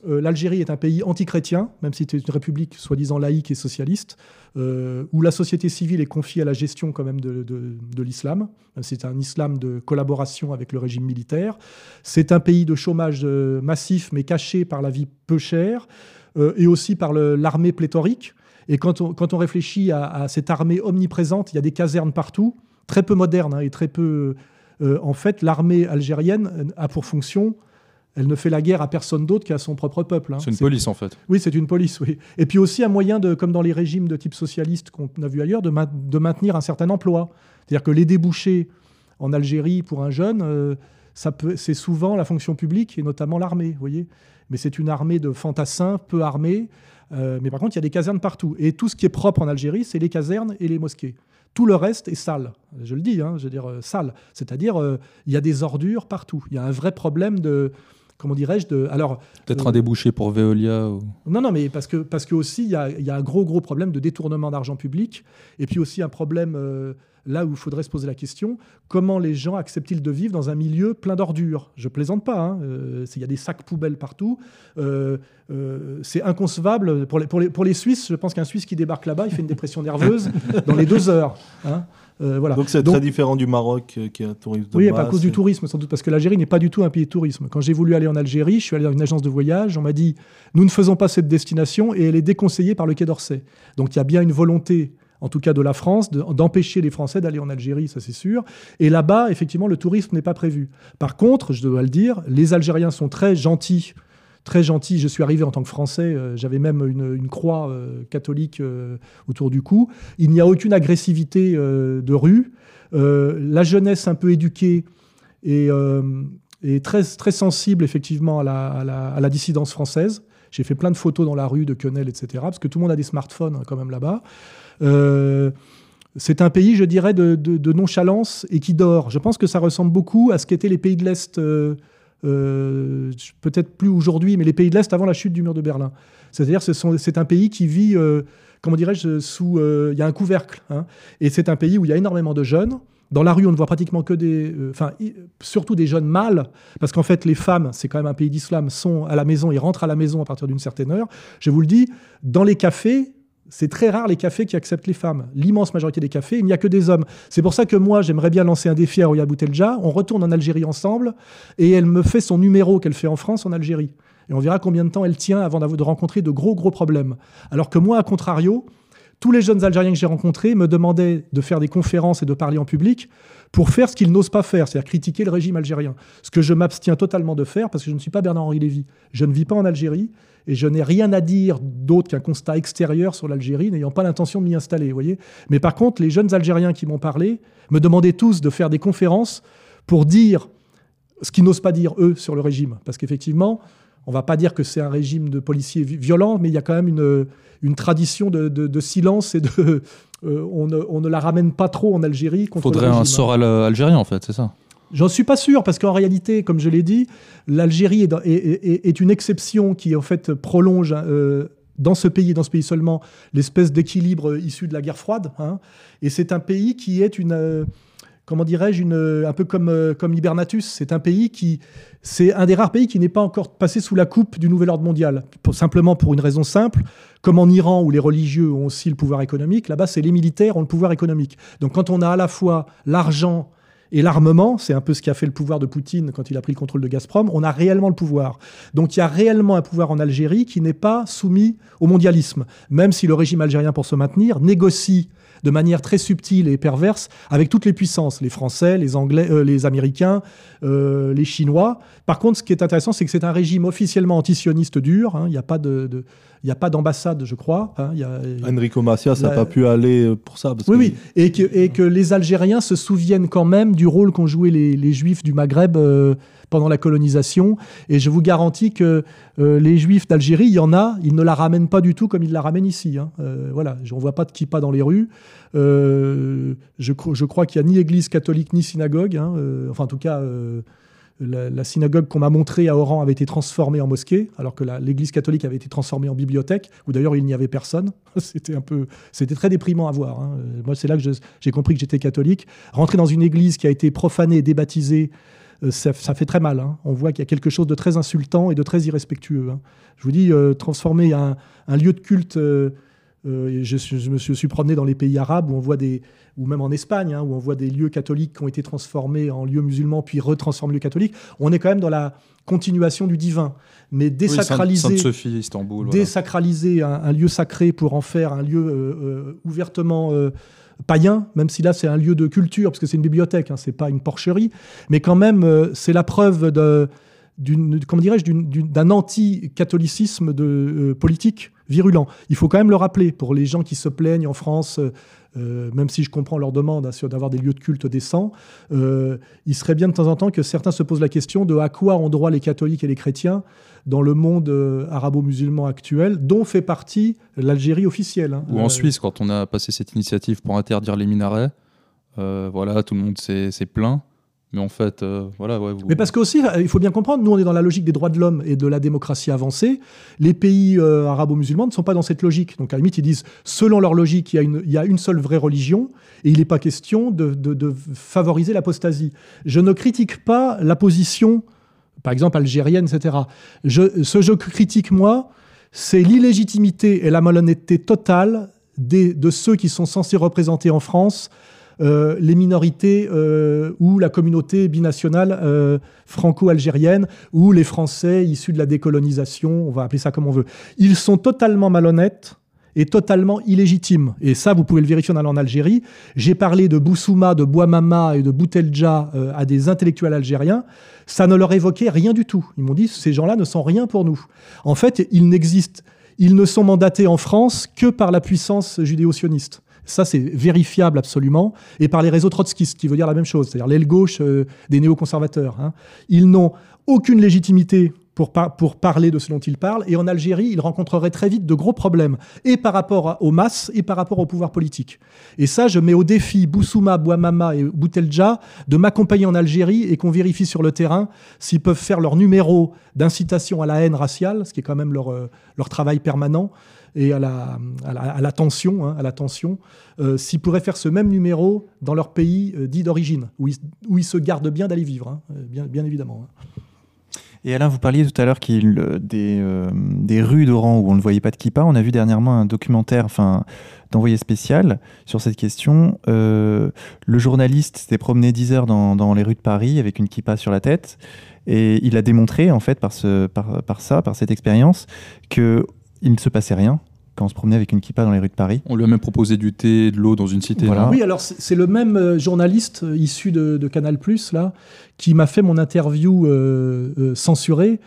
L'Algérie est un pays antichrétien, même si c'est une république soi-disant laïque et socialiste, euh, où la société civile est confiée à la gestion quand même de, l'islam. C'est un islam de collaboration avec le régime militaire. C'est un pays de chômage euh, massif, mais caché par la vie peu chère, et aussi par l'armée pléthorique. Et quand on, réfléchit à, cette armée omniprésente, il y a des casernes partout, très peu modernes hein, et très peu... en fait, l'armée algérienne a pour fonction elle ne fait la guerre à personne d'autre qu'à son propre peuple. Hein. C'est une police en fait. Oui, c'est une police, oui. Et puis aussi un moyen, de, comme dans les régimes de type socialiste qu'on a vu ailleurs, de, maintenir un certain emploi. C'est-à-dire que les débouchés en Algérie pour un jeune, euh, c'est souvent la fonction publique et notamment l'armée, voyez. Mais c'est une armée de fantassins, peu armés. Euh, mais par contre, il y a des casernes partout. Et tout ce qui est propre en Algérie, c'est les casernes et les mosquées. Tout le reste est sale. Je le dis, hein, je veux dire euh, sale. C'est-à-dire, il y a des ordures partout. Il y a un vrai problème de comment dirais-je de alors peut-être un euh, débouché pour Veolia ou... non non mais parce que parce que aussi il y a, y a, un gros gros problème de détournement d'argent public et puis aussi un problème euh, là où il faudrait se poser la question, comment les gens acceptent-ils de vivre dans un milieu plein d'ordures? Je plaisante pas, hein, euh, il y a des sacs poubelles partout. Euh, euh, c'est inconcevable. Pour les, pour, les, pour les Suisses, je pense qu'un Suisse qui débarque là-bas, il fait une dépression nerveuse dans les deux heures. Hein. Voilà. Donc c'est très différent du Maroc qui est un tourisme de Oui, à cause du tourisme sans doute, parce que l'Algérie n'est pas du tout un pays de tourisme. Quand j'ai voulu aller en Algérie, je suis allé dans une agence de voyage, on m'a dit nous ne faisons pas cette destination et elle est déconseillée par le Quai d'Orsay. Donc il y a bien une volonté en tout cas de la France, d'empêcher les Français d'aller en Algérie, ça c'est sûr. Et là-bas, effectivement, le tourisme n'est pas prévu. Par contre, je dois le dire, les Algériens sont très gentils très gentils. Je suis arrivé en tant que Français, euh, j'avais même une, croix euh, catholique euh, autour du cou. Il n'y a aucune agressivité de rue. la jeunesse un peu éduquée et, très, sensible effectivement à la, dissidence française. J'ai fait plein de photos dans la rue de Quenelle, etc. Parce que tout le monde a des smartphones hein, quand même là-bas. C'est un pays, je dirais, de, nonchalance et qui dort. Je pense que ça ressemble beaucoup à ce qu'étaient les pays de l'Est, euh, peut-être plus aujourd'hui, mais les pays de l'Est avant la chute du mur de Berlin. C'est-à-dire c'est un pays qui vit, comment dirais-je, sous... Il y a un couvercle. Hein. et c'est un pays où il y a énormément de jeunes. Dans la rue, on ne voit pratiquement que des, enfin, surtout des jeunes mâles, parce qu'en fait, les femmes, c'est quand même un pays d'islam, sont à la maison, ils rentrent à la maison à partir d'une certaine heure. Je vous le dis, dans les cafés, c'est très rare les cafés qui acceptent les femmes. L'immense majorité des cafés, il n'y a que des hommes. C'est pour ça que moi, j'aimerais bien lancer un défi à Oya Boutelja. On retourne en Algérie ensemble et elle me fait son numéro qu'elle fait en France en Algérie. Et on verra combien de temps elle tient avant de rencontrer de gros, gros problèmes. Alors que moi, à contrario, tous les jeunes Algériens que j'ai rencontrés me demandaient de faire des conférences et de parler en public pour faire ce qu'ils n'osent pas faire, c'est-à-dire critiquer le régime algérien. Ce que je m'abstiens totalement de faire parce que je ne suis pas Bernard-Henri Lévy. Je ne vis pas en Algérie et je n'ai rien à dire d'autre qu'un constat extérieur sur l'Algérie, n'ayant pas l'intention de m'y installer. Voyez Mais par contre, les jeunes Algériens qui m'ont parlé me demandaient tous de faire des conférences pour dire ce qu'ils n'osent pas dire, eux, sur le régime. Parce qu'effectivement, on ne va pas dire que c'est un régime de policiers violents, mais il y a quand même une, une tradition de, silence et de. Euh, on, ne, la ramène pas trop en Algérie. Il faudrait un sort algérien, en fait, c'est ça? J'en suis pas sûr, parce qu'en réalité, comme je l'ai dit, l'Algérie est, une exception qui, en fait, prolonge euh, dans ce pays, dans ce pays seulement, l'espèce d'équilibre issu de la guerre froide. Hein. Et c'est un pays qui est une. Euh, comment dirais-je, un peu comme, euh, comme Hibernatus. C'est un pays qui. C'est un des rares pays qui n'est pas encore passé sous la coupe du nouvel ordre mondial. simplement pour une raison simple. Comme en Iran, où les religieux ont aussi le pouvoir économique, là-bas, c'est les militaires ont le pouvoir économique. Donc quand on a à la fois l'argent et l'armement, c'est un peu ce qui a fait le pouvoir de Poutine quand il a pris le contrôle de Gazprom. On a réellement le pouvoir. Donc il y a réellement un pouvoir en Algérie qui n'est pas soumis au mondialisme, même si le régime algérien, pour se maintenir, négocie de manière très subtile et perverse avec toutes les puissances, les Français, les Anglais, euh, les Américains, euh, les Chinois. Par contre, ce qui est intéressant, c'est que c'est un régime officiellement antisioniste dur. Hein. Il n'y a pas de, il n'y a pas d'ambassade, je crois. Hein. y a, Enrico Macias n'a pas pu aller euh, pour ça. oui, oui. Et que, et que les Algériens se souviennent quand même du rôle qu'ont joué les, les, Juifs du Maghreb pendant la colonisation. Et je vous garantis que euh, les Juifs d'Algérie, il y en a, ils ne la ramènent pas du tout comme ils la ramènent ici. Hein. Euh, voilà, on ne voit pas de kippa dans les rues. Euh, je, je, crois qu'il n'y a ni église catholique ni synagogue. Hein. enfin, en tout cas, la, synagogue qu'on m'a montrée à Oran avait été transformée en mosquée, alors que l'église catholique avait été transformée en bibliothèque, où d'ailleurs il n'y avait personne. c'était un peu, c'était très déprimant à voir. Hein. Moi, c'est là que j'ai compris que j'étais catholique. Rentrer dans une église qui a été profanée, débaptisée, euh, ça, fait très mal. Hein. On voit qu'il y a quelque chose de très insultant et de très irrespectueux. Hein. Je vous dis, euh, transformer un, lieu de culte. Euh, je, me suis, promené dans les pays arabes où on voit des, ou même en Espagne, hein, où on voit des lieux catholiques qui ont été transformés en lieux musulmans puis retransformés en lieux catholiques. On est quand même dans la continuation du divin, mais désacraliser, Istanbul, désacraliser un, lieu sacré pour en faire un lieu ouvertement païen, même si là c'est un lieu de culture, parce que c'est une bibliothèque, hein, c'est pas une porcherie, mais quand même euh, c'est la preuve de, comment dirais-je, d'un anti-catholicisme de, euh, politique virulent. Il faut quand même le rappeler pour les gens qui se plaignent en France euh, même si je comprends leur demande hein, d'avoir des lieux de culte décents, euh, il serait bien de temps en temps que certains se posent la question de à quoi ont droit les catholiques et les chrétiens dans le monde euh, arabo-musulman actuel, dont fait partie l'Algérie officielle. Hein. Ou en Suisse, quand on a passé cette initiative pour interdire les minarets, voilà, tout le monde s'est plaint. Mais en fait, euh, voilà. Ouais, Mais parce que aussi, il faut bien comprendre, nous on est dans la logique des droits de l'homme et de la démocratie avancée. Les pays euh, arabo-musulmans ne sont pas dans cette logique. Donc à la limite, ils disent, selon leur logique, il y a une, seule vraie religion et il n'est pas question de, de- de favoriser l'apostasie. Je ne critique pas la position, par exemple algérienne, etc. Ce que je critique, moi, c'est l'illégitimité et la malhonnêteté totale de ceux qui sont censés représenter en France euh, les minorités euh, ou la communauté binationale euh, franco-algérienne ou les Français issus de la décolonisation, on va appeler ça comme on veut. Ils sont totalement malhonnêtes et totalement illégitimes. Et ça, vous pouvez le vérifier en allant en Algérie. J'ai parlé de Boussouma, de Bouamama et de Boutelja à des intellectuels algériens. Ça ne leur évoquait rien du tout. Ils m'ont dit, ces gens-là ne sont rien pour nous. En fait, ils n'existent, ils ne sont mandatés en France que par la puissance judéo-sioniste. Ça, c'est vérifiable absolument. Et par les réseaux trotskistes, qui veut dire la même chose, c'est-à-dire l'aile gauche euh, des néoconservateurs. hein. Ils n'ont aucune légitimité pour, par- pour parler de ce dont ils parlent. Et en Algérie, ils rencontreraient très vite de gros problèmes, et par rapport aux masses, et par rapport au pouvoir politique. Et ça, je mets au défi Boussouma, Bouamama et Boutelja de m'accompagner en Algérie et qu'on vérifie sur le terrain s'ils peuvent faire leur numéro d'incitation à la haine raciale, ce qui est quand même leur, euh, leur travail permanent, et à la, à la, tension, hein, à la tension, euh, s'ils pourraient faire ce même numéro dans leur pays euh, dit d'origine, où ils, où ils se gardent bien d'aller vivre, hein, euh, bien, bien évidemment. hein. Et Alain, vous parliez tout à l'heure des, des rues d'Oran où on ne voyait pas de kippa. On a vu dernièrement un documentaire enfin, d'envoyé spécial sur cette question. Le journaliste s'était promené 10 heures dans, dans les rues de Paris avec une kippa sur la tête. Et il a démontré, en fait, par, ce, par, par ça, par cette expérience, qu'il ne se passait rien quand on se promenait avec une kippa dans les rues de Paris. On lui a même proposé du thé, de l'eau dans une cité. Voilà. là. Oui, alors c'est le même euh, journaliste euh, issu de, de Canal+, là, qui m'a fait mon interview euh, euh, censurée.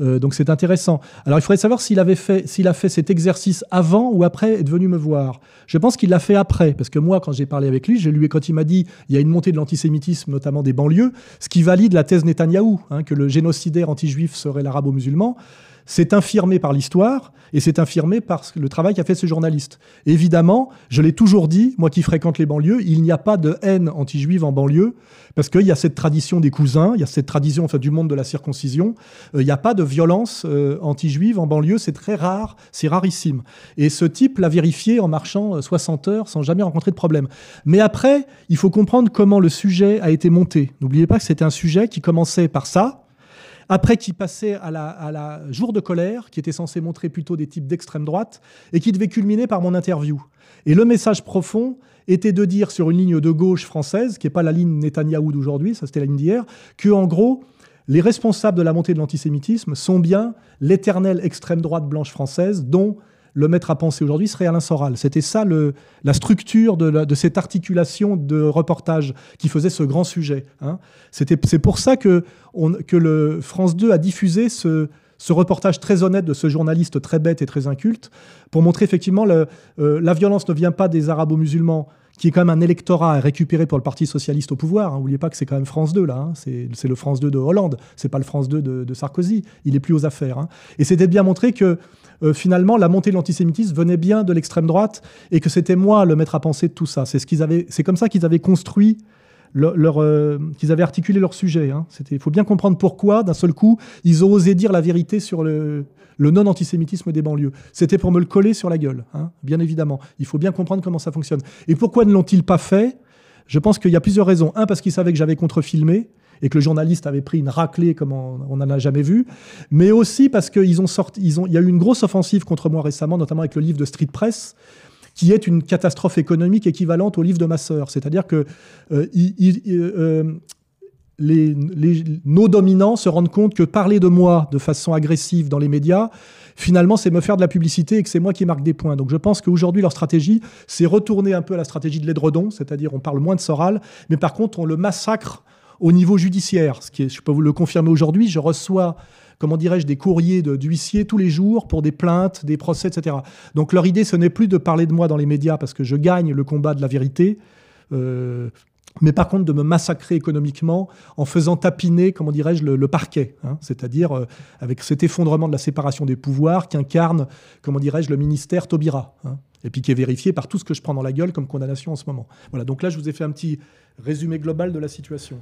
Euh, donc c'est intéressant. Alors il faudrait savoir s'il avait fait, s'il a fait cet exercice avant ou après être venu me voir. Je pense qu'il l'a fait après, parce que moi, quand j'ai parlé avec lui, j'ai lui quand il m'a dit il y a une montée de l'antisémitisme, notamment des banlieues, ce qui valide la thèse Netanyahou, hein, que le génocidaire anti-juif serait l'arabo-musulman. C'est infirmé par l'histoire et c'est infirmé par le travail qu'a fait ce journaliste. Évidemment, je l'ai toujours dit, moi qui fréquente les banlieues, il n'y a pas de haine anti-juive en banlieue parce qu'il y a cette tradition des cousins, il y a cette tradition enfin, du monde de la circoncision. Euh, il n'y a pas de violence euh, anti-juive en banlieue, c'est très rare, c'est rarissime. Et ce type l'a vérifié en marchant euh, 60 heures sans jamais rencontrer de problème. Mais après, il faut comprendre comment le sujet a été monté. N'oubliez pas que c'était un sujet qui commençait par ça, après qui passait à la, jour de colère, qui était censé montrer plutôt des types d'extrême droite, et qui devait culminer par mon interview. Et le message profond était de dire sur une ligne de gauche française, qui n'est pas la ligne Netanyahou d'aujourd'hui, ça c'était la ligne d'hier, que en gros, les responsables de la montée de l'antisémitisme sont bien l'éternelle extrême droite blanche française, dont le maître à penser aujourd'hui serait Alain Soral. C'était ça le, la structure de, de cette articulation de reportage qui faisait ce grand sujet. hein. C'est pour ça que, que le France 2 a diffusé ce, ce reportage très honnête de ce journaliste très bête et très inculte, pour montrer effectivement le, euh, la violence ne vient pas des arabo-musulmans, qui est quand même un électorat à récupérer pour le Parti socialiste au pouvoir. hein. N'oubliez pas que c'est quand même France 2 là. hein. C'est, le France 2 de Hollande. C'est pas le France 2 de, Sarkozy. Il est plus aux affaires. Et c'était bien montrer que euh, finalement la montée de l'antisémitisme venait bien de l'extrême droite et que c'était moi le maître à penser de tout ça. C'est ce comme ça qu'ils avaient construit leur, euh, qu'ils avaient articulé leur sujet. hein. Il faut bien comprendre pourquoi, d'un seul coup, ils ont osé dire la vérité sur le, le non-antisémitisme des banlieues. C'était pour me le coller sur la gueule, hein, bien évidemment. Il faut bien comprendre comment ça fonctionne. Et pourquoi ne l'ont-ils pas fait? Je pense qu'il y a plusieurs raisons. Un, parce qu'ils savaient que j'avais contrefilmé et que le journaliste avait pris une raclée comme on n'en a jamais vu, mais aussi parce qu'ils ont sorti, ils ont, il y a eu une grosse offensive contre moi récemment, notamment avec le livre de Street Press, qui est une catastrophe économique équivalente au livre de ma sœur. C'est-à-dire que euh, euh, les, les- nos dominants se rendent compte que parler de moi de façon agressive dans les médias, finalement, c'est me faire de la publicité et que c'est moi qui marque des points. Donc je pense qu'aujourd'hui, leur stratégie, c'est retourner un peu à la stratégie de l'édredon, c'est-à-dire on parle moins de Soral, mais par contre, on le massacre au niveau judiciaire. Ce qui est, je peux vous le confirmer aujourd'hui, je reçois comment dirais-je, des courriers de- d'huissiers tous les jours pour des plaintes, des procès, etc. Donc leur idée, ce n'est plus de parler de moi dans les médias parce que je gagne le combat de la vérité, euh, mais par contre de me massacrer économiquement en faisant tapiner, comment dirais-je, le, le parquet, hein, c'est-à-dire euh, avec cet effondrement de la séparation des pouvoirs qu'incarne, comment dirais-je, le ministère Taubira, hein, et puis qui est vérifié par tout ce que je prends dans la gueule comme condamnation en ce moment. Voilà, donc là je vous ai fait un petit résumé global de la situation.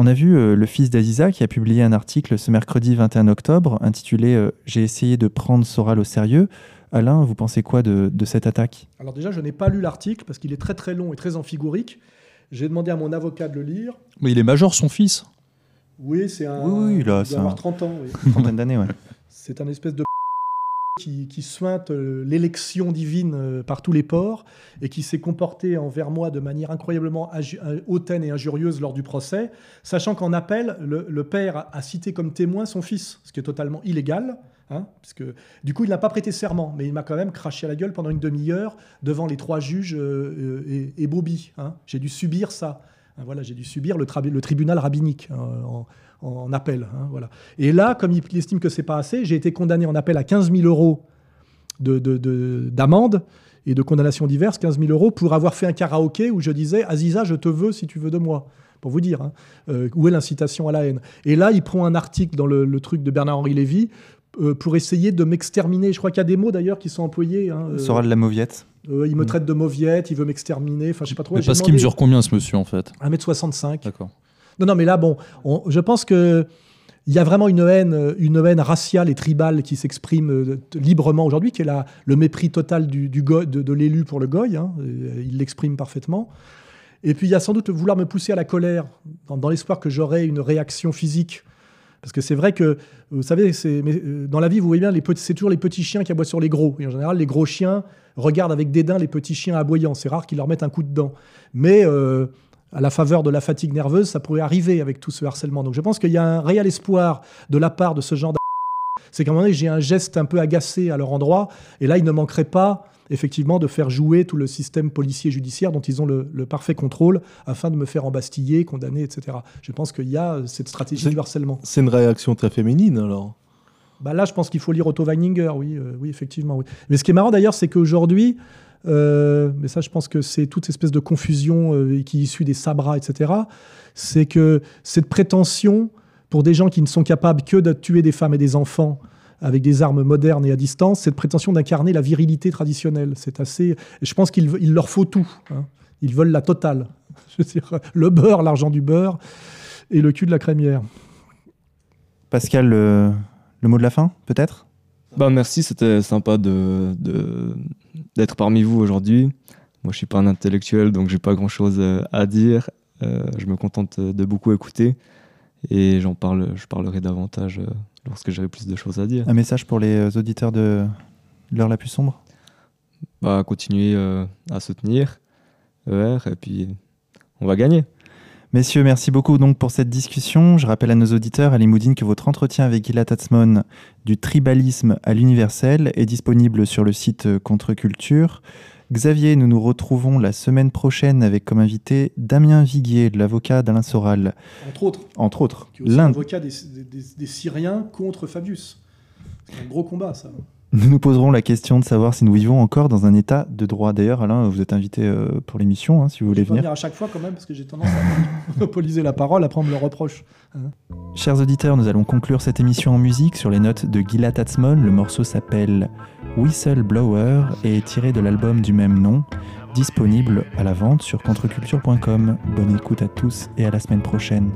On a vu euh, le fils d'Aziza qui a publié un article ce mercredi 21 octobre intitulé euh, J'ai essayé de prendre Soral au sérieux. Alain, vous pensez quoi de, de cette attaque? Alors déjà, je n'ai pas lu l'article parce qu'il est très très long et très amphigorique. J'ai demandé à mon avocat de le lire. Mais il est major, son fils? Oui, c'est un. Oui, oui, là, il doit avoir un- 30 ans. oui. Une trentaine d'années, ouais. C'est un espèce de qui, qui sointe euh, l'élection divine euh, par tous les ports et qui s'est comporté envers moi de manière incroyablement euh, hautaine et injurieuse lors du procès, sachant qu'en appel, le, père a, cité comme témoin son fils, ce qui est totalement illégal. Hein, puisque, du coup, il n'a pas prêté serment, mais il m'a quand même craché à la gueule pendant une demi-heure devant les trois juges et, et Bobby. hein. J'ai dû subir ça. Hein, voilà, j'ai dû subir le, tribunal rabbinique hein, en, appel. hein. Et là, comme il estime que c'est pas assez, j'ai été condamné en appel à 15 000 euros de- de- de- d'amende et de condamnations diverses, 15 000 euros, pour avoir fait un karaoké où je disais Aziza, je te veux si tu veux de moi. Pour vous dire, hein, euh, où est l'incitation à la haine. Et là, il prend un article dans le, le truc de Bernard-Henri Lévy euh, pour essayer de m'exterminer. Je crois qu'il y a des mots d'ailleurs qui sont employés. hein, euh, Soral la Mauviette. euh, il me traite de mauviette, il veut m'exterminer. Enfin, je sais pas trop. Mais parce qu'il mesure combien ce monsieur en fait? 1m65. D'accord. Non, non, mais là, bon, on- je pense que il y a vraiment une haine, une haine raciale et tribale qui s'exprime librement aujourd'hui, qui est la, le mépris total du, du go- de, de l'élu pour le goy. hein, il l'exprime parfaitement. Et puis il y a sans doute vouloir me pousser à la colère, dans, dans l'espoir que j'aurai une réaction physique. Parce que c'est vrai que, vous savez, mais, euh, dans la vie, vous voyez bien, c'est toujours les petits chiens qui aboient sur les gros. Et en général, les gros chiens regardent avec dédain les petits chiens aboyants. C'est rare qu'ils leur mettent un coup de dent. Mais euh, à la faveur de la fatigue nerveuse, ça pourrait arriver avec tout ce harcèlement. Donc je pense qu'il y a un réel espoir de la part de ce genre d'... C'est qu'à un moment donné, j'ai un geste un peu agacé à leur endroit, et là, il ne manquerait pas effectivement de faire jouer tout le système policier judiciaire dont ils ont le, le parfait contrôle afin de me faire embastiller, condamner, etc. Je pense qu'il y a euh, cette stratégie du harcèlement. C'est une réaction très féminine alors. Bah là, je pense qu'il faut lire Otto Weininger, oui, euh, oui, effectivement. Oui. Mais ce qui est marrant d'ailleurs, c'est qu'aujourd'hui, euh, mais ça, je pense que c'est toute espèce de confusion euh, qui est issue des sabras, etc. C'est que cette prétention, pour des gens qui ne sont capables que de tuer des femmes et des enfants avec des armes modernes et à distance, cette prétention d'incarner la virilité traditionnelle, c'est assez. Je pense qu'il il leur faut tout. hein. Ils veulent la totale. Je veux dire, le beurre, l'argent du beurre et le cul de la crémière. Pascal, le, le mot de la fin, peut-être? Bah merci, c'était sympa de de- d'être parmi vous aujourd'hui. Moi, je suis pas un intellectuel, donc j'ai pas grand-chose euh, à dire. Euh, je me contente de beaucoup écouter et j'en parle, je parlerai davantage euh, lorsque j'aurai plus de choses à dire. Un message pour les euh, auditeurs de l'heure la plus sombre? Bah continuer euh, à soutenir ER et puis on va gagner. Messieurs, merci beaucoup donc pour cette discussion. Je rappelle à nos auditeurs, à Limoudine, que votre entretien avec Gila Tatsmon du tribalisme à l'universel est disponible sur le site euh, Contre-Culture. Xavier, nous nous retrouvons la semaine prochaine avec comme invité Damien Viguier, l'avocat d'Alain Soral, Entre autres. entre autres. l'avocat des, des- des Syriens contre Fabius. C'est un gros combat, ça. Nous nous poserons la question de savoir si nous vivons encore dans un état de droit. D'ailleurs, Alain, vous êtes invité euh, pour l'émission, hein, si vous voulez venir. venir à chaque fois quand même, parce que j'ai tendance à monopoliser la parole, après on me le reproche. Chers auditeurs, nous allons conclure cette émission en musique sur les notes de Gila Tatsmon. Le morceau s'appelle Whistleblower et est tiré de l'album du même nom, disponible à la vente sur contreculture.com. Bonne écoute à tous et à la semaine prochaine.